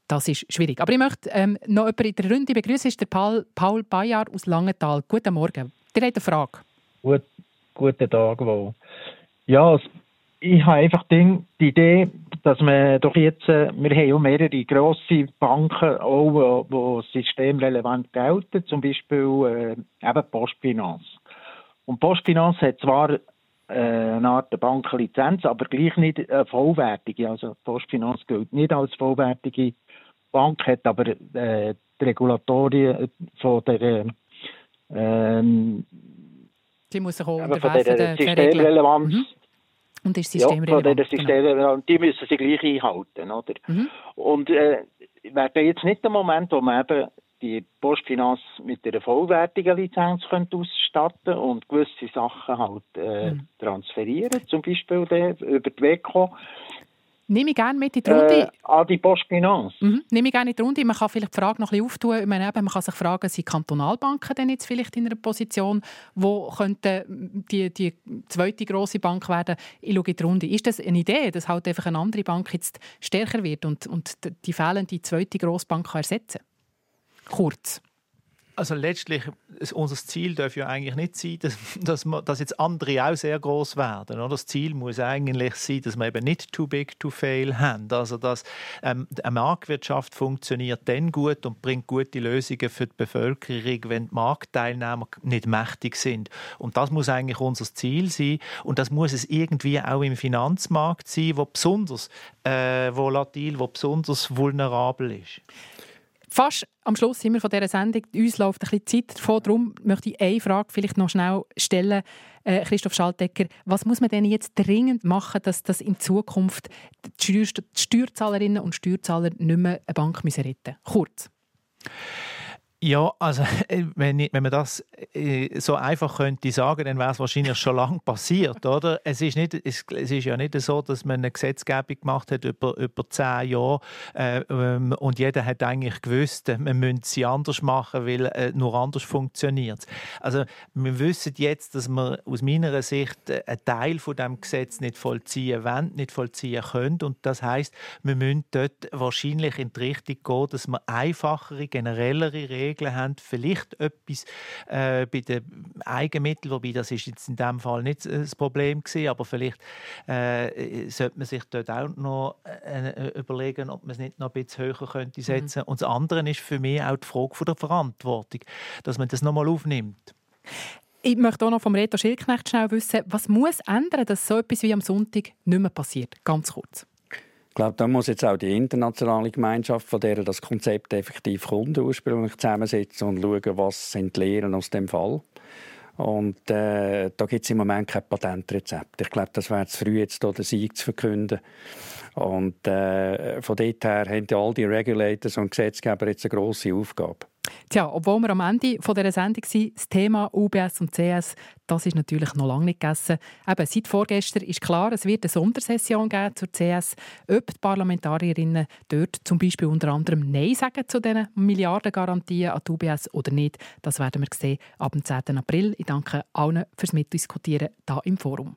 das ist schwierig. Aber ich möchte ähm, noch jemanden in der Runde begrüßen, ist der Paul, Paul Bayar aus Langenthal. Guten Morgen. Der hat eine Frage. Gut, guten Tag, wo. Ja, ich habe einfach die Idee, dass man doch jetzt, äh, wir haben ja mehrere grosse Banken, auch, die systemrelevant gelten, zum Beispiel äh, eben Postfinanz. Und Postfinanz hat zwar äh, eine Art Bankenlizenz, aber gleich nicht eine vollwertige. Also Postfinanz gilt nicht als vollwertige Bank, hat aber äh, die Regulatorien von der ähm, die muss sich auch von der Systemrelevanz mhm. Und ist systemrelevant. Ja, System, genau. die müssen sie gleich einhalten. Oder? Mhm. Und äh, wäre jetzt nicht der Moment, wo man eben die Postfinanz mit einer vollwertigen Lizenz könnte ausstatten und gewisse Sachen halt äh, mhm. transferieren, zum Beispiel über die WECO. Nehme ich gerne mit in die Runde. Äh, an die Postfinanz. Mhm. Nehme ich gerne in die Runde. Man kann vielleicht die Frage noch ein bisschen auftun. Ich meine, man kann sich fragen, sind Kantonalbanken denn jetzt vielleicht in einer Position, wo könnte die, die zweite große Bank werden? Ich schaue in die Runde. Ist das eine Idee, dass halt einfach eine andere Bank jetzt stärker wird und, und die fehlende zweite Grossbank ersetzen kann? Kurz. Also letztlich, unser Ziel darf ja eigentlich nicht sein, dass, (laughs) dass, wir, dass jetzt andere auch sehr groß werden. Oder? Das Ziel muss eigentlich sein, dass wir eben nicht too big to fail haben. Also dass ähm, eine Marktwirtschaft funktioniert dann gut und bringt gute Lösungen für die Bevölkerung, wenn die Marktteilnehmer nicht mächtig sind. Und das muss eigentlich unser Ziel sein. Und das muss es irgendwie auch im Finanzmarkt sein, wo besonders äh, volatil, wo besonders vulnerabel ist. Fast am Schluss sind wir von dieser Sendung. Uns läuft ein bisschen Zeit davon. Darum möchte ich eine Frage vielleicht noch schnell stellen. Äh, Christoph Schaltegger, was muss man denn jetzt dringend machen, dass das in Zukunft die, Steuerzahlerinnen und Steuerzahler nicht mehr eine Bank retten müssen? Kurz. Ja, also (laughs) wenn, ich, wenn man das äh, so einfach könnte sagen, dann wäre es wahrscheinlich schon lange passiert, (laughs) oder? Es ist, nicht, es, es, ist ja nicht so, dass man eine Gesetzgebung gemacht hat über, über zehn Jahre äh, ähm, und jeder hat eigentlich gewusst, man müsse sie anders machen, weil äh, nur anders funktioniert Also wir wissen jetzt, dass wir aus meiner Sicht äh, einen Teil von dem Gesetz nicht vollziehen wollen, nicht vollziehen können und das heißt, wir müssen dort wahrscheinlich in die Richtung gehen, dass wir einfachere, generellere Regeln Regeln haben, vielleicht etwas äh, bei den Eigenmitteln, wobei das ist jetzt in diesem Fall nicht das Problem gewesen, aber vielleicht äh, sollte man sich dort auch noch äh, überlegen, ob man es nicht noch ein bisschen höher könnte mhm. setzen. Mhm. Und das andere ist für mich auch die Frage von der Verantwortung, dass man das nochmal aufnimmt. Ich möchte auch noch vom Reto Schildknecht schnell wissen, was muss ändern, dass so etwas wie am Sonntag nicht mehr passiert? Ganz kurz. Ich glaube, da muss jetzt auch die internationale Gemeinschaft, von der das Konzept effektiv kommt, ursprünglich zusammensetzen und schauen, was sind die Lehren aus dem Fall. Und äh, da gibt es im Moment kein Patentrezept. Ich glaube, das wäre zu früh, jetzt hier den Sieg zu verkünden. Und äh, von dort her haben ja all die Regulators und Gesetzgeber jetzt eine grosse Aufgabe. Tja, obwohl wir am Ende von dieser Sendung sind, das Thema UBS und CS, das ist natürlich noch lange nicht gegessen. Eben, seit vorgestern ist klar, es wird eine Sondersession geben zur CS. Ob die Parlamentarierinnen dort zum Beispiel unter anderem Nein sagen zu diesen Milliardengarantien an die UBS oder nicht, das werden wir sehen ab dem 10. April. Ich danke allen fürs Mitdiskutieren hier im Forum.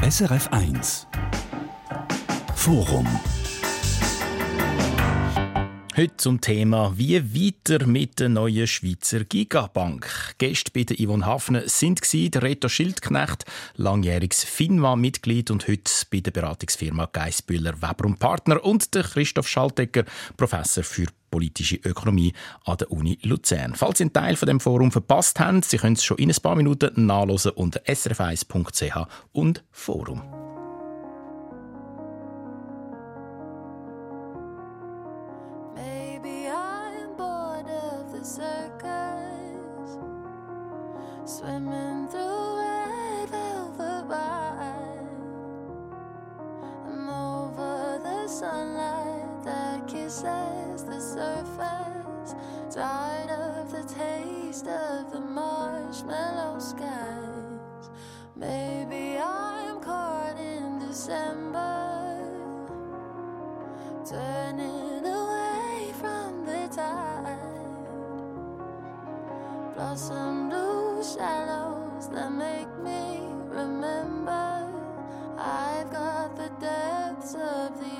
SRF 1 Forum Heute zum Thema «Wie weiter mit der neuen Schweizer Gigabank?» Gäste bei der Yvonne Hafner sind Reto Schildknecht, langjähriges FINMA-Mitglied und heute bei der Beratungsfirma Geisbüller Weber und Partner und der Christoph Schaltegger, Professor für politische Ökonomie an der Uni Luzern. Falls Sie einen Teil von dem Forum verpasst haben, Sie können es schon in ein paar Minuten nachlesen unter srf1.ch und Forum. Swimming through red velvet. I'm over the sunlight that kisses the surface, tired of the taste of the marshmallow skies. Maybe I'm caught in December, turning away from the tide. Blossom blue shallows that make me remember. I've got the depths of the